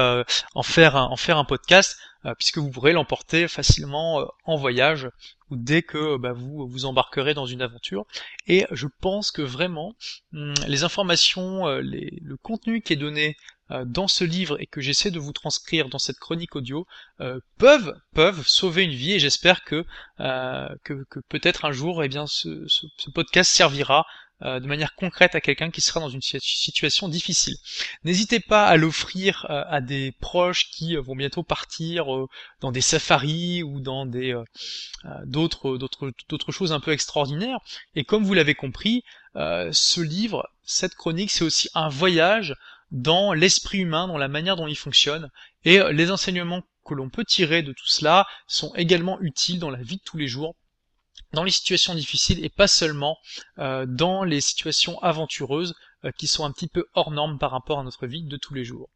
en faire un, en faire un podcast puisque vous pourrez l'emporter facilement en voyage dès que bah, vous vous embarquerez dans une aventure. Et je pense que vraiment hum, les informations, le contenu qui est donné euh, dans ce livre et que j'essaie de vous transcrire dans cette chronique audio euh, peuvent peuvent sauver une vie et j'espère que, euh, que, peut-être un jour eh bien ce podcast servira de manière concrète à quelqu'un qui sera dans une situation difficile. N'hésitez pas à l'offrir à des proches qui vont bientôt partir dans des safaris ou dans des d'autres d'autres d'autres choses un peu extraordinaires. Et comme vous l'avez compris, ce livre, cette chronique, c'est aussi un voyage dans l'esprit humain, dans la manière dont il fonctionne, et euh, les enseignements que l'on peut tirer de tout cela sont également utiles dans la vie de tous les jours, dans les situations difficiles et pas seulement euh, dans les situations aventureuses euh, qui sont un petit peu hors normes par rapport à notre vie de tous les jours.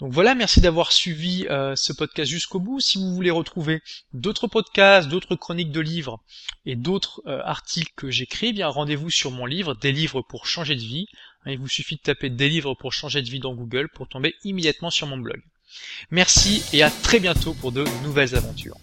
Donc voilà, merci d'avoir suivi ce podcast jusqu'au bout. Si vous voulez retrouver d'autres podcasts, d'autres chroniques de livres et d'autres articles que j'écris, eh bien rendez-vous sur mon livre Des livres pour changer de vie il vous suffit de taper des livres pour changer de vie dans Google pour tomber immédiatement sur mon blog. Merci et à très bientôt pour de nouvelles aventures.